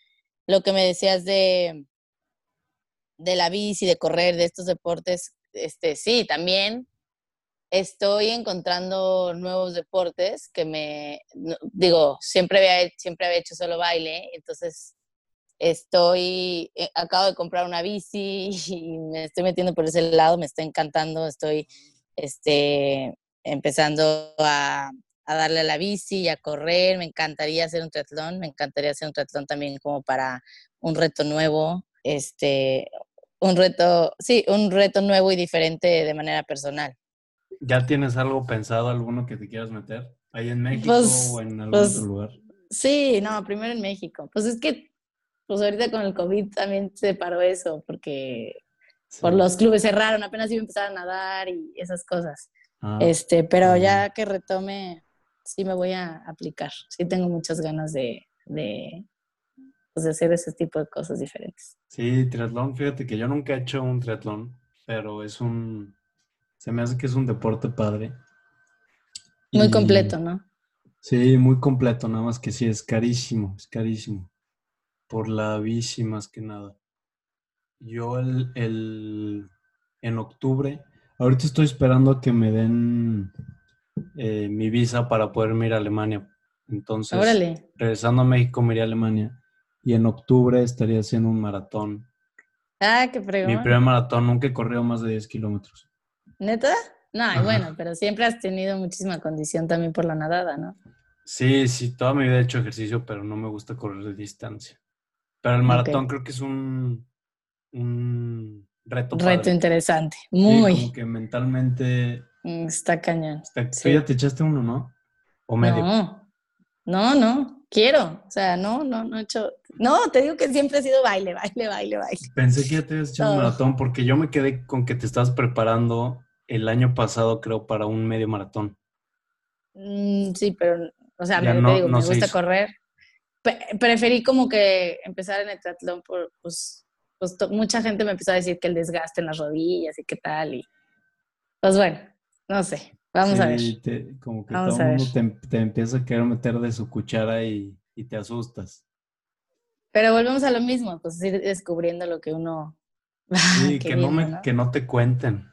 lo que me decías de, de la bici, de correr, de estos deportes, este, sí, también estoy encontrando nuevos deportes que me, digo, siempre había, siempre había hecho solo baile, entonces estoy, eh, acabo de comprar una bici y me estoy metiendo por ese lado, me está encantando, estoy este, empezando a, a darle a la bici y a correr. Me encantaría hacer un triatlón, me encantaría hacer un triatlón también como para un reto nuevo, este, un reto, sí, un reto nuevo y diferente de manera personal. ¿Ya tienes algo pensado, alguno que te quieras meter? ¿Ahí en México pues, o en algún pues, otro lugar? Sí, no, primero en México. Pues es que, pues ahorita con el COVID también se paró eso, porque por los clubes cerraron, apenas iba a empezar a nadar y esas cosas. Ah, este, pero ya que retome, sí me voy a aplicar. Sí tengo muchas ganas de, de, pues, de hacer ese tipo de cosas diferentes. Sí, triatlón, fíjate que yo nunca he hecho un triatlón, pero es un, se me hace que es un deporte padre. Muy completo, ¿no? Sí, muy completo, nada más que sí, es carísimo, es carísimo. Por la bici más que nada. Yo el, el, en octubre, ahorita estoy esperando a que me den eh, mi visa para poderme ir a Alemania. Entonces, regresando a México me iré a Alemania y en octubre estaría haciendo un maratón. Ah, qué fregón. Mi primer maratón, nunca he corrido más de 10 kilómetros. ¿Neta? No, bueno, pero siempre has tenido muchísima condición también por la nadada, ¿no? Sí, sí, toda mi vida he hecho ejercicio, pero no me gusta correr de distancia. Pero el maratón creo que es un, un reto. Reto interesante, muy. como que mentalmente. Está cañón. Tú ya te echaste uno, ¿no? ¿O medio? No, no, no, quiero. O sea, no, no, no he hecho. No, te digo que siempre ha sido baile, baile, baile, baile. Pensé que ya te habías echado un maratón porque yo me quedé con que te estás preparando el año pasado, creo, para un medio maratón. Mm, sí, pero, o sea, me, digo, me gusta correr. preferí como que empezar en el triatlón por, pues, pues mucha gente me empezó a decir que el desgaste en las rodillas y qué tal. Y pues bueno, no sé, vamos a ver. como que todo el mundo te, empieza a querer meter de su cuchara y, te asustas. Pero volvemos a lo mismo, pues ir descubriendo lo que uno... Sí, que, no me, que no te cuenten.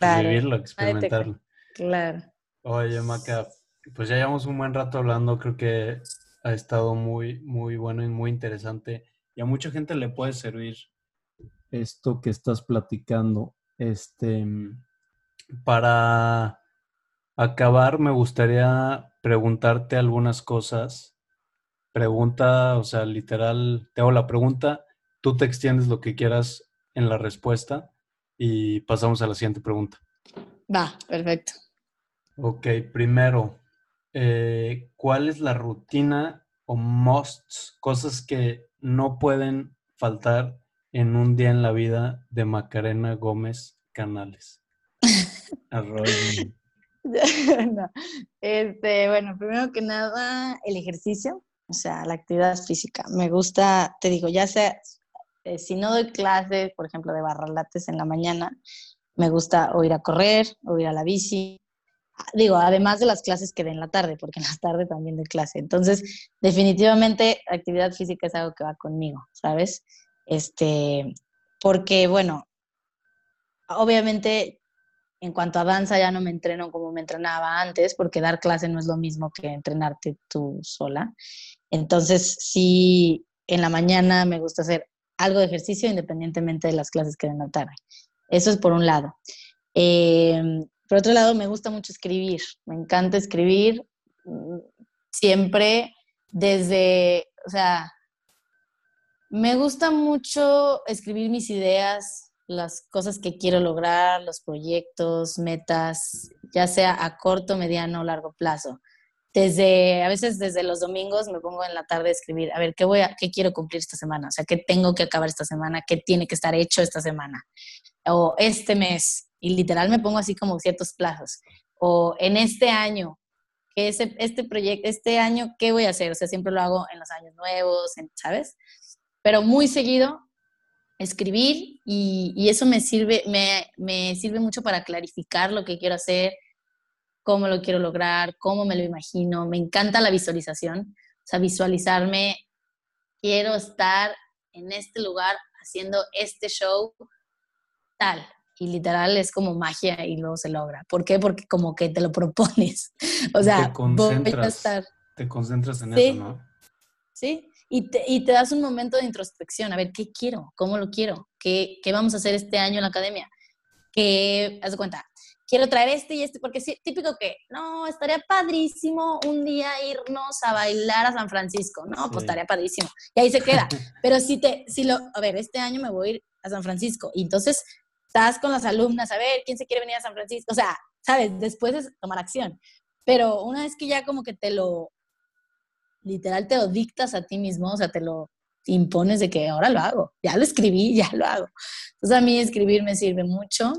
Vivirlo, experimentarlo. Claro. Oye, Maca, pues ya llevamos un buen rato hablando, creo que ha estado muy, muy bueno y muy interesante. Y a mucha gente le puede servir esto que estás platicando. Este, para acabar, me gustaría preguntarte algunas cosas. Pregunta, o sea, literal, te hago la pregunta, tú te extiendes lo que quieras en la respuesta y pasamos a la siguiente pregunta. Va, perfecto. Ok, primero, eh, ¿cuál es la rutina o musts, cosas que no pueden faltar en un día en la vida de Macarena Gómez Canales? Este, bueno, primero que nada, el ejercicio, o sea, la actividad física. Me gusta, te digo, ya sea, eh, si no doy clases, por ejemplo, de barralates en la mañana, me gusta o ir a correr o ir a la bici. Digo, además de las clases que den en la tarde, porque en la tarde también doy clase. Entonces, definitivamente, actividad física es algo que va conmigo, ¿sabes? Este, porque, bueno, obviamente en cuanto a danza ya no me entreno como me entrenaba antes, porque dar clase no es lo mismo que entrenarte tú sola. Entonces, sí, en la mañana me gusta hacer algo de ejercicio independientemente de las clases que den la tarde. Eso es por un lado. Eh, por otro lado, me gusta mucho escribir. Me encanta escribir mm, siempre desde, o sea, me gusta mucho escribir mis ideas, las cosas que quiero lograr, los proyectos, metas, ya sea a corto, mediano o largo plazo. Desde, a veces desde los domingos me pongo en la tarde a escribir, a ver, ¿qué, voy a, qué quiero cumplir esta semana? O sea, ¿qué tengo que acabar esta semana? ¿Qué tiene que estar hecho esta semana? O este mes. Y literal me pongo así como ciertos plazos. O en este año, que ese, este proyecto, este año, ¿qué voy a hacer? O sea, siempre lo hago en los años nuevos, ¿sabes? Pero muy seguido escribir y, eso me sirve, me, sirve mucho para clarificar lo que quiero hacer, cómo lo quiero lograr, cómo me lo imagino. Me encanta la visualización, o sea, visualizarme, quiero estar en este lugar haciendo este show tal. Y literal es como magia y luego se logra. ¿Por qué? Porque como que te lo propones. O sea, te concentras, Te concentras en eso, ¿no? Sí, y te, y te, das un momento de introspección, a ver, ¿qué quiero? ¿Cómo lo quiero? ¿Qué, qué vamos a hacer este año en la academia? Que, haz de cuenta, quiero traer este y este, porque es típico que, no, estaría padrísimo un día irnos a bailar a San Francisco, no, pues estaría padrísimo, y ahí se queda. Pero si te, si lo, a ver, este año me voy a ir a San Francisco, y entonces estás con las alumnas, a ver, ¿quién se quiere venir a San Francisco? O sea, sabes, después es tomar acción. Pero una vez que ya como que te lo literal te lo dictas a ti mismo, o sea, te lo, impones de que ahora lo hago, ya lo escribí, ya lo hago. Entonces a mí escribir me sirve mucho.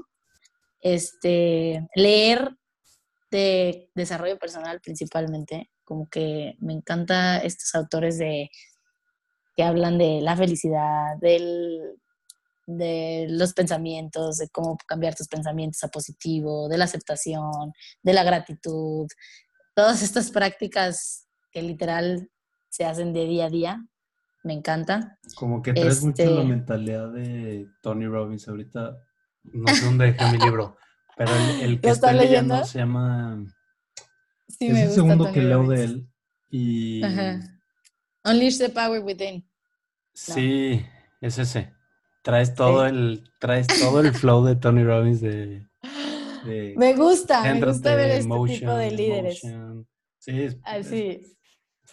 Este, leer de desarrollo personal principalmente, como que me encanta estos autores de que hablan de la felicidad, del, de los pensamientos, de cómo cambiar tus pensamientos a positivo, de la aceptación, de la gratitud, todas estas prácticas que literal se hacen de día a día, me encanta. Como que traes mucho la este mentalidad de Tony Robbins. Ahorita no sé dónde dejé mi libro, pero el, que está leyendo? se llama... Sí, es el segundo que leo de él y... Unleash the Power Within. Sí, es ese. Traes todo el, traes todo el flow de Tony Robbins de, me gusta, me gusta ver este tipo de líderes. Sí, Así.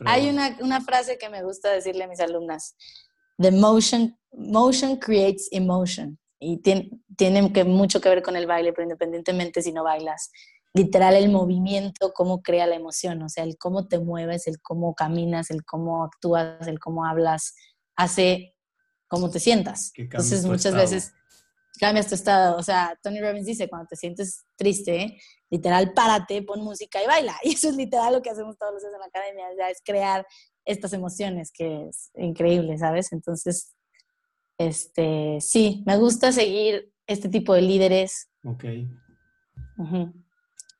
Hay una, una, frase que me gusta decirle a mis alumnas. The motion, motion creates emotion. Y tiene, tiene que, mucho que ver con el baile, pero independientemente si no bailas, literal el movimiento, cómo crea la emoción, o sea, el cómo te mueves, el cómo caminas, el cómo actúas, el cómo hablas, hace cómo te sientas. Entonces muchas veces cambias tu estado. O sea, Tony Robbins dice, cuando te sientes triste, literal, párate, pon música y baila. Y eso es literal lo que hacemos todos los días en la academia, ya es crear estas emociones, que es increíble, ¿sabes? Entonces, este, sí, me gusta seguir este tipo de líderes. Ok.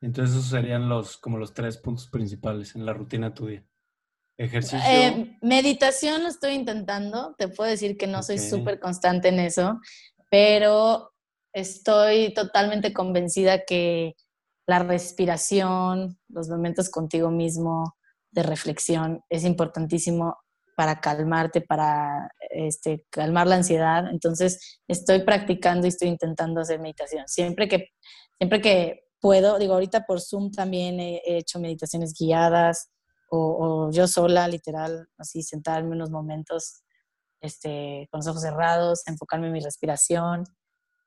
Entonces esos serían los, como los tres puntos principales en la rutina tuya. Ejercicio. Eh, meditación lo estoy intentando. Te puedo decir que no soy súper constante en eso, pero estoy totalmente convencida que la respiración, los momentos contigo mismo de reflexión es importantísimo para calmarte, para este, calmar la ansiedad. Entonces, estoy practicando y estoy intentando hacer meditación. Siempre que, siempre que puedo, digo, ahorita por Zoom también he hecho meditaciones guiadas, o, yo sola, literal, así sentarme unos momentos este, con los ojos cerrados, enfocarme en mi respiración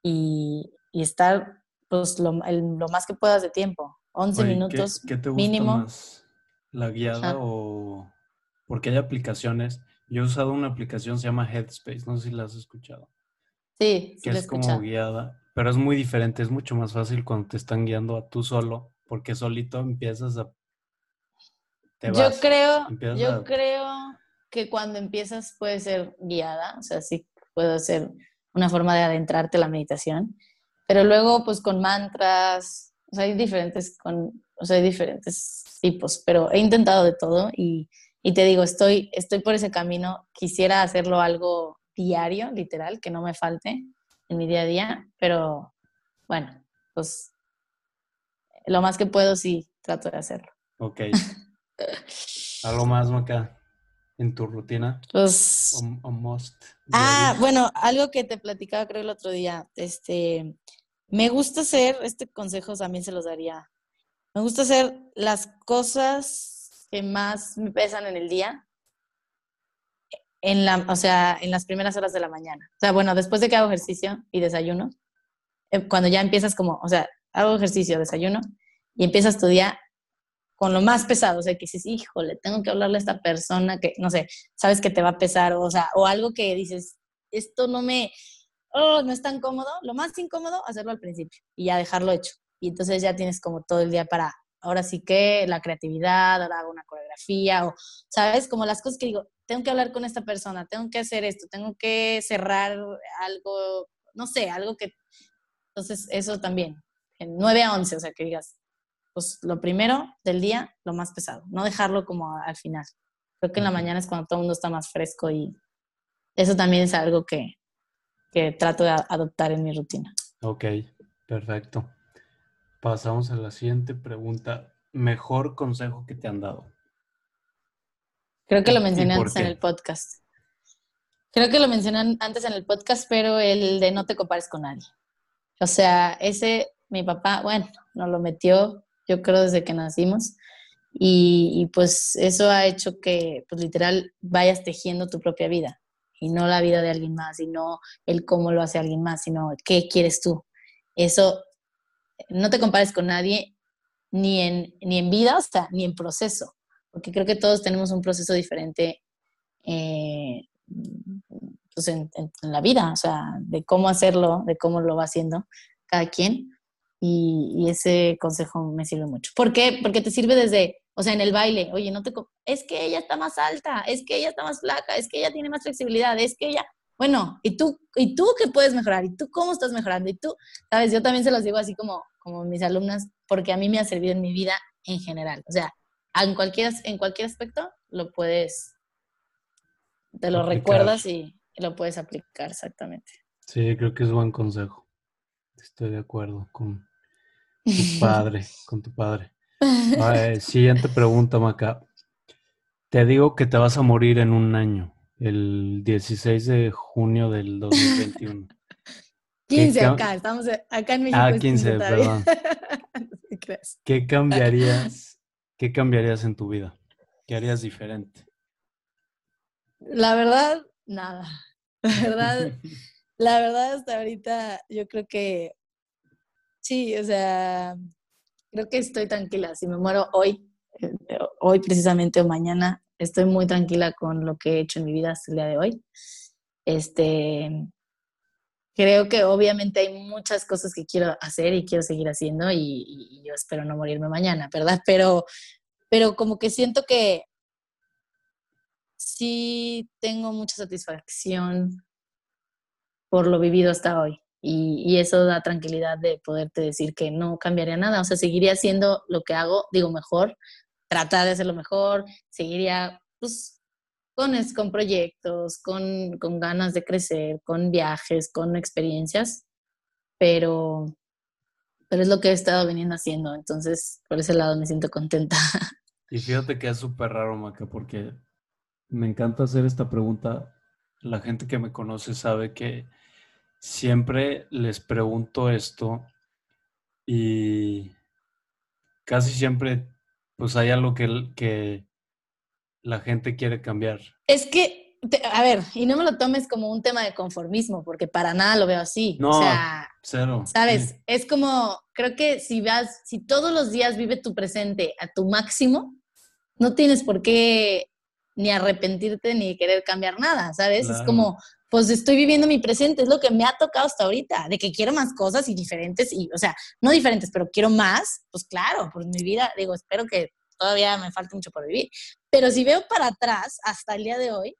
y, y estar pues lo, lo, más que puedas de tiempo, 11 minutos ¿qué, te gusta mínimo. Más, ¿La guiada o...? Porque hay aplicaciones, yo he usado una aplicación, se llama Headspace, no sé si la has escuchado. Sí, sí Que es como guiada, pero es muy diferente, es mucho más fácil cuando te están guiando a tú solo, porque solito empiezas a yo creo, yo creo que cuando empiezas puede ser guiada, o sea, sí puede ser una forma de adentrarte a la meditación, pero luego pues con mantras, o sea, hay diferentes, con, o sea, hay diferentes tipos, pero he intentado de todo y, y te digo, estoy, estoy por ese camino, quisiera hacerlo algo diario, literal, que no me falte en mi día a día, pero bueno, pues lo más que puedo sí trato de hacerlo. Ok. ¿Algo más, Maca, en tu rutina? Pues... ah, bueno, algo que te platicaba creo el otro día. Este, me gusta hacer, este consejo también se los daría. Me gusta hacer las cosas que más me pesan en el día, en la, o sea, en las primeras horas de la mañana. O sea, bueno, después de que hago ejercicio y desayuno, eh, cuando ya empiezas como, o sea, hago ejercicio, desayuno y empiezas tu día, con lo más pesado, o sea, que dices, híjole, tengo que hablarle a esta persona que, no sé, sabes que te va a pesar, o, sea, o algo que dices, esto no me, oh, no es tan cómodo, lo más incómodo, hacerlo al principio y ya dejarlo hecho. Y entonces ya tienes como todo el día para, ahora sí que la creatividad, ahora hago una coreografía, o, ¿sabes? Como las cosas que digo, tengo que hablar con esta persona, tengo que hacer esto, tengo que cerrar algo, no sé, algo que... Entonces, eso también, en 9 a 11, o sea, que digas, pues lo primero del día, lo más pesado, no dejarlo como al final. Creo que en la mañana es cuando todo el mundo está más fresco y eso también es algo que, que trato de adoptar en mi rutina. Ok, perfecto. Pasamos a la siguiente pregunta. ¿Mejor consejo que te han dado? Creo que lo mencioné antes en el podcast. Creo que lo mencioné antes en el podcast, pero el de no te compares con nadie. O sea, ese, mi papá, bueno, nos lo metió yo creo desde que nacimos. Y, pues eso ha hecho que, pues literal, vayas tejiendo tu propia vida y no la vida de alguien más, y no el cómo lo hace alguien más, sino qué quieres tú. Eso, no te compares con nadie, ni en, ni en vida, o ni en proceso, porque creo que todos tenemos un proceso diferente eh, pues en, la vida, o sea, de cómo hacerlo, de cómo lo va haciendo cada quien. Y, ese consejo me sirve mucho. ¿Por qué? Porque te sirve desde, o sea, en el baile, oye, no te... Es que ella está más alta, es que ella está más flaca, es que ella tiene más flexibilidad, es que ella... Bueno, ¿y tú, ¿y tú qué puedes mejorar? ¿Y tú cómo estás mejorando? Y tú, sabes, yo también se los digo así como, como mis alumnas, porque a mí me ha servido en mi vida en general. O sea, en cualquier, en cualquier aspecto lo puedes, te lo recuerdas y, lo puedes aplicar exactamente. Sí, creo que es buen consejo. Estoy de acuerdo con tu padre, con tu padre. siguiente pregunta, Maca. Te digo que te vas a morir en un año, el 16 de junio del 2021. 15 acá, estamos acá en México. Ah, 15, perdón. ¿Qué cambiarías? ¿Qué cambiarías en tu vida? ¿Qué harías diferente? La verdad, nada. La verdad, la verdad hasta ahorita yo creo que sí, o sea, creo que estoy tranquila. Si me muero hoy, eh, hoy precisamente o mañana, estoy muy tranquila con lo que he hecho en mi vida hasta el día de hoy. Este, creo que obviamente hay muchas cosas que quiero hacer y quiero seguir haciendo y, yo espero no morirme mañana, ¿verdad? Pero, pero como que siento que sí tengo mucha satisfacción por lo vivido hasta hoy. Y, eso da tranquilidad de poderte decir que no cambiaría nada. O sea, seguiría haciendo lo que hago, digo, mejor, tratar de hacerlo mejor, seguiría pues, con, con proyectos, con, con ganas de crecer, con viajes, con experiencias, pero, pero es lo que he estado viniendo haciendo. Entonces, por ese lado me siento contenta. Y fíjate que es súper raro, Maca, porque me encanta hacer esta pregunta. La gente que me conoce sabe que siempre les pregunto esto y casi siempre pues hay algo que, que la gente quiere cambiar. Es que, a ver, y no me lo tomes como un tema de conformismo, porque para nada lo veo así. No, o sea, cero. Sabes, es como, creo que si vas, si todos los días vive tu presente a tu máximo, no tienes por qué ni arrepentirte ni querer cambiar nada, ¿sabes? Es como, pues estoy viviendo mi presente, es lo que me ha tocado hasta ahorita, de que quiero más cosas y diferentes, y, o sea, no diferentes, pero quiero más, pues claro, pues mi vida, digo, espero que todavía me falte mucho por vivir, pero si veo para atrás hasta el día de hoy,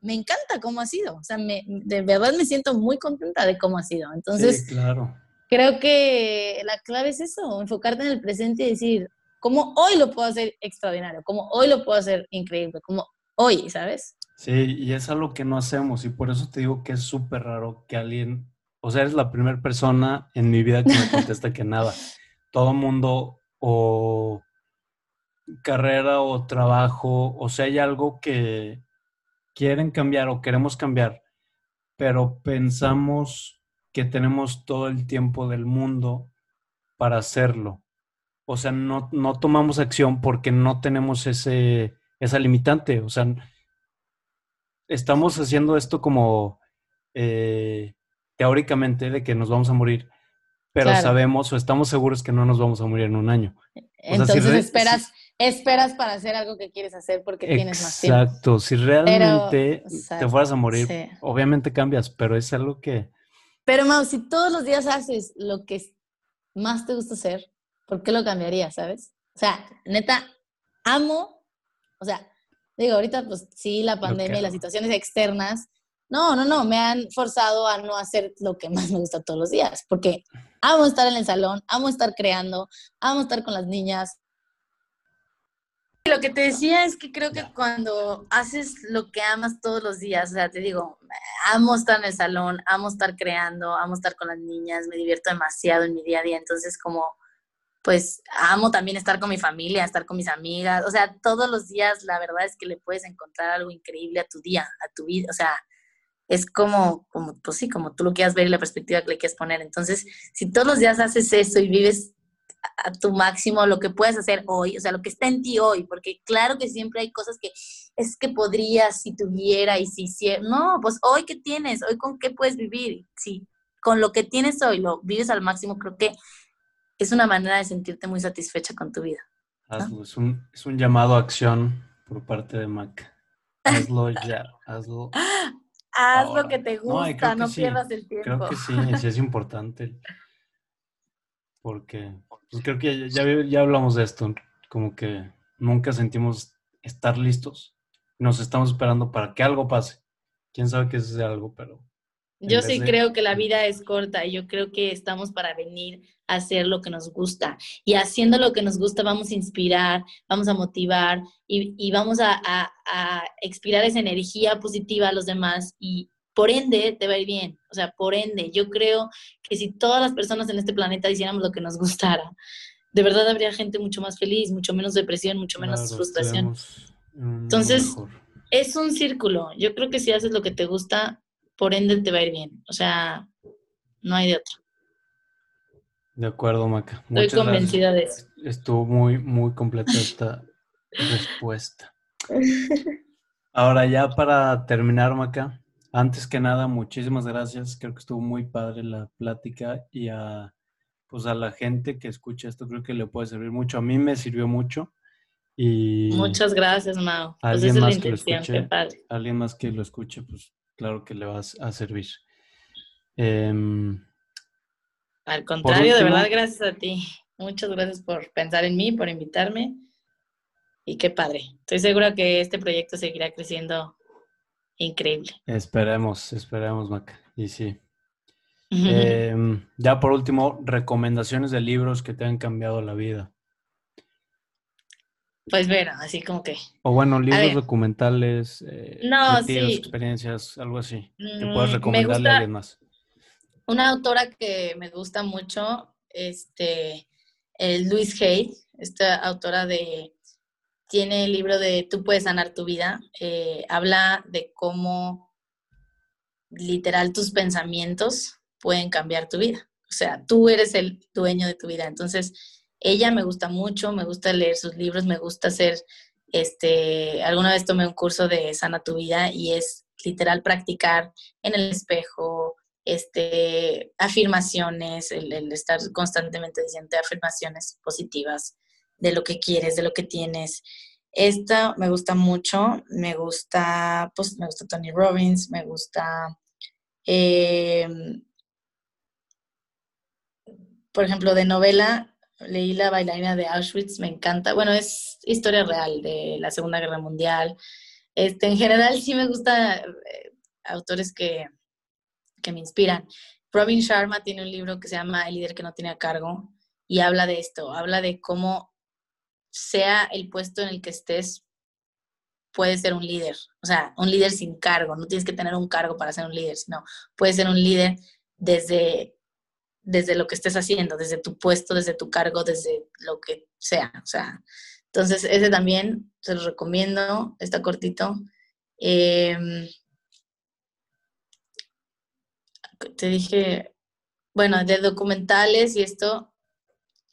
me encanta cómo ha sido, o sea, me, de verdad me siento muy contenta de cómo ha sido, entonces, claro. creo que la clave es eso, enfocarte en el presente y decir, ¿cómo hoy lo puedo hacer extraordinario? ¿Cómo hoy lo puedo hacer increíble? ¿Cómo hoy, sabes? Sí, y es algo que no hacemos y por eso te digo que es súper raro que alguien, o sea, eres la primera persona en mi vida que me contesta que nada. Todo mundo o carrera o trabajo, o sea, hay algo que quieren cambiar o queremos cambiar, pero pensamos que tenemos todo el tiempo del mundo para hacerlo. O sea, no, no tomamos acción porque no tenemos ese, esa limitante. O sea, estamos haciendo esto como eh, teóricamente de que nos vamos a morir, pero sabemos o estamos seguros que no nos vamos a morir en un año. Entonces esperas, esperas para hacer algo que quieres hacer porque tienes más tiempo. Exacto, si realmente te fueras a morir, obviamente cambias, pero es algo que... Pero Mau, si todos los días haces lo que más te gusta hacer, ¿por qué lo cambiarías, sabes? O sea, neta, amo, o sea, Digo, ahorita pues sí, la pandemia y las situaciones externas, no, no, no, me han forzado a no hacer lo que más me gusta todos los días, porque amo estar en el salón, amo estar creando, amo estar con las niñas. Lo que te decía es que creo que cuando haces lo que amas todos los días, o sea, te digo, amo estar en el salón, amo estar creando, amo estar con las niñas, me divierto demasiado en mi día a día, entonces como pues amo también estar con mi familia, estar con mis amigas, o sea, todos los días la verdad es que le puedes encontrar algo increíble a tu día, a tu vida, o sea, es como, como, pues sí, como tú lo quieras ver y la perspectiva que le quieres poner. Entonces, si todos los días haces eso y vives a tu máximo lo que puedes hacer hoy, o sea, lo que está en ti hoy, porque claro que siempre hay cosas que es que podrías si tuviera y si hiciera, no, pues hoy qué tienes, hoy con qué puedes vivir, si con lo que tienes hoy lo vives al máximo, creo que es una manera de sentirte muy satisfecha con tu vida. es, un, es un llamado a acción por parte de Mac. hazlo ya, hazlo. Haz lo que te gusta, no, pierdas el tiempo. Creo que sí, sí es importante. Porque pues creo que ya, ya hablamos de esto, como que nunca sentimos estar listos. Nos estamos esperando para que algo pase. Quién sabe qué es algo, pero yo sí creo que la vida es corta y yo creo que estamos para venir a hacer lo que nos gusta. Y haciendo lo que nos gusta vamos a inspirar, vamos a motivar y, vamos a, a, expirar esa energía positiva a los demás y por ende te va a ir bien. O sea, por ende, yo creo que si todas las personas en este planeta hiciéramos lo que nos gustara, de verdad habría gente mucho más feliz, mucho menos depresión, mucho menos frustración. Entonces, es un círculo. Yo creo que si haces lo que te gusta, por ende te va a ir bien. O sea, no hay de otro. De acuerdo, Maca. Estoy convencida de eso. Estuvo muy, muy completa esta respuesta. Ahora ya para terminar, Maca, antes que nada, muchísimas gracias. Creo que estuvo muy padre la plática y a, pues a la gente que escucha esto creo que le puede servir mucho. A mí me sirvió mucho. Y Muchas gracias, Mao. Pues alguien más que lo escuche, alguien más que lo escuche, pues claro que le vas a servir. Em, Al contrario, de verdad, gracias a ti. Muchas gracias por pensar en mí, por invitarme. Y qué padre. Estoy segura que este proyecto seguirá creciendo increíble. Esperemos, esperemos, Maca. Y sí. Em, ya por último, recomendaciones de libros que te han cambiado la vida. Pues bueno, así como que. O bueno, libros documentales, eh, no, experiencias, algo así. Que puedas mm, recomendarle a alguien más. Una autora que me gusta mucho, este, el Luis Hay, esta autora de, tiene el libro de Tú puedes sanar tu vida, eh, habla de cómo literal tus pensamientos pueden cambiar tu vida. O sea, tú eres el dueño de tu vida. Entonces, ella me gusta mucho, me gusta leer sus libros, me gusta hacer, este, alguna vez tomé un curso de Sana tu vida y es literal practicar en el espejo, este, afirmaciones, el, estar constantemente diciendo afirmaciones positivas de lo que quieres, de lo que tienes. Esta me gusta mucho, me gusta, pues me gusta Tony Robbins, me gusta, em, por ejemplo, de novela, leí La bailarina de Auschwitz, me encanta. Bueno, es historia real de la Segunda Guerra Mundial. Este, en general sí me gustan eh, autores que, que me inspiran. Robin Sharma tiene un libro que se llama El líder que no tiene cargo y habla de esto, habla de cómo sea el puesto en el que estés, puedes ser un líder. O sea, un líder sin cargo, no tienes que tener un cargo para ser un líder, sino puedes ser un líder desde desde lo que estés haciendo, desde tu puesto, desde tu cargo, desde lo que sea. O sea, entonces ese también se lo recomiendo, está cortito. Em, te dije, bueno, de documentales y esto,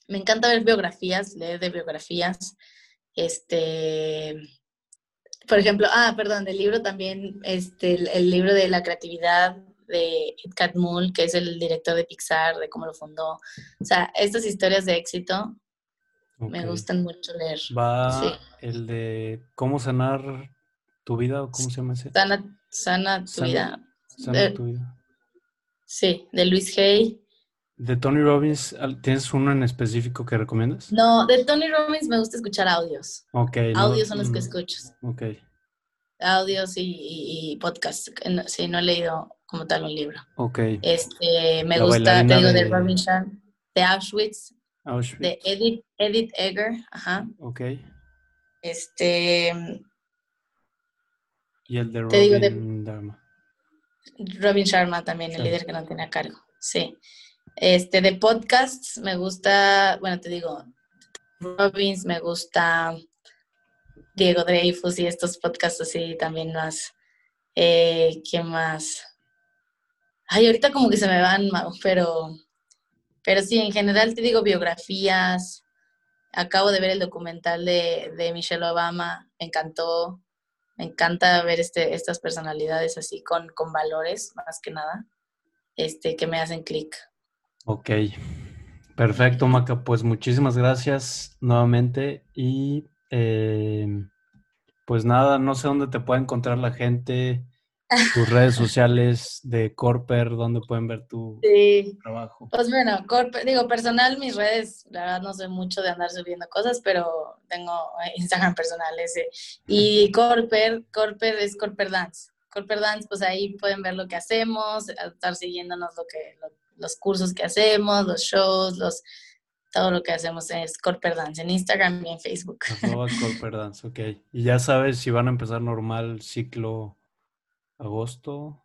me encanta ver biografías, leer de biografías. Este, por ejemplo, ah, perdón, del libro también, este, el libro de la creatividad de Ed Catmull, que es el director de Pixar, de cómo lo fundó. O sea, estas historias de éxito me gustan mucho leer. Va el de cómo sanar tu vida, o cómo se llama ese. Sana, tu vida. Sana tu vida. Sí, de Luis Hay. ¿De Tony Robbins tienes uno en específico que recomiendas? No, de Tony Robbins me gusta escuchar audios. Ok. Audios son los que mm, escucho. Ok. Audios y, y podcasts. Sí, no he leído como tal un libro. Ok. Este, me gusta, te digo, de, Robin Sharma, de Auschwitz, de Edith, Edith Egger, ajá. Ok. Este... Y el de Robin Sharma. Robin Sharma también, el líder que no tiene a cargo, sí. Este, de podcasts me gusta, bueno, te digo, Robbins, me gusta Diego Dreyfus y estos podcasts así también más. Eh, ¿Qué más? Ay, ahorita como que se me van, pero, pero sí, en general te digo biografías. Acabo de ver el documental de, de Michelle Obama, me encantó. Me encanta ver este, estas personalidades así con, con valores, más que nada, este, que me hacen clic. Ok, perfecto, Maca. Pues muchísimas gracias nuevamente y eh, pues nada, no sé dónde te puede encontrar la gente, tus redes sociales de Corper, dónde pueden ver tu trabajo. Pues bueno, Corper, digo, personal, mis redes, la verdad no sé mucho de andar subiendo cosas, pero tengo Instagram personal ese. Y Corper, Corper es Corper Dance. Corper Dance, pues ahí pueden ver lo que hacemos, estar siguiéndonos lo que, los cursos que hacemos, los shows, los todo lo que hacemos es Corper Dance en Instagram y en Facebook. Corper Dance, ok. Y ya sabes si van a empezar normal ciclo agosto.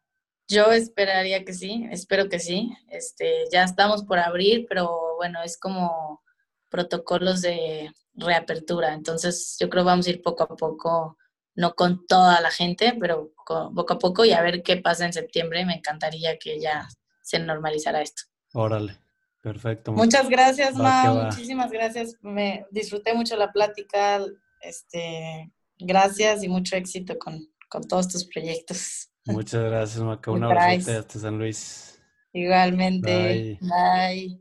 Yo esperaría que sí, espero que sí. Este, ya estamos por abrir, pero bueno, es como protocolos de reapertura. Entonces, yo creo que vamos a ir poco a poco, no con toda la gente, pero poco a poco y a ver qué pasa en septiembre. Me encantaría que ya se normalizara esto. Órale. Perfecto. Muchas gracias, Ma. Muchísimas gracias. Me disfruté mucho la plática. Este, gracias y mucho éxito con, todos tus proyectos. Muchas gracias, Maca. Un abrazo hasta San Luis. Igualmente. Bye.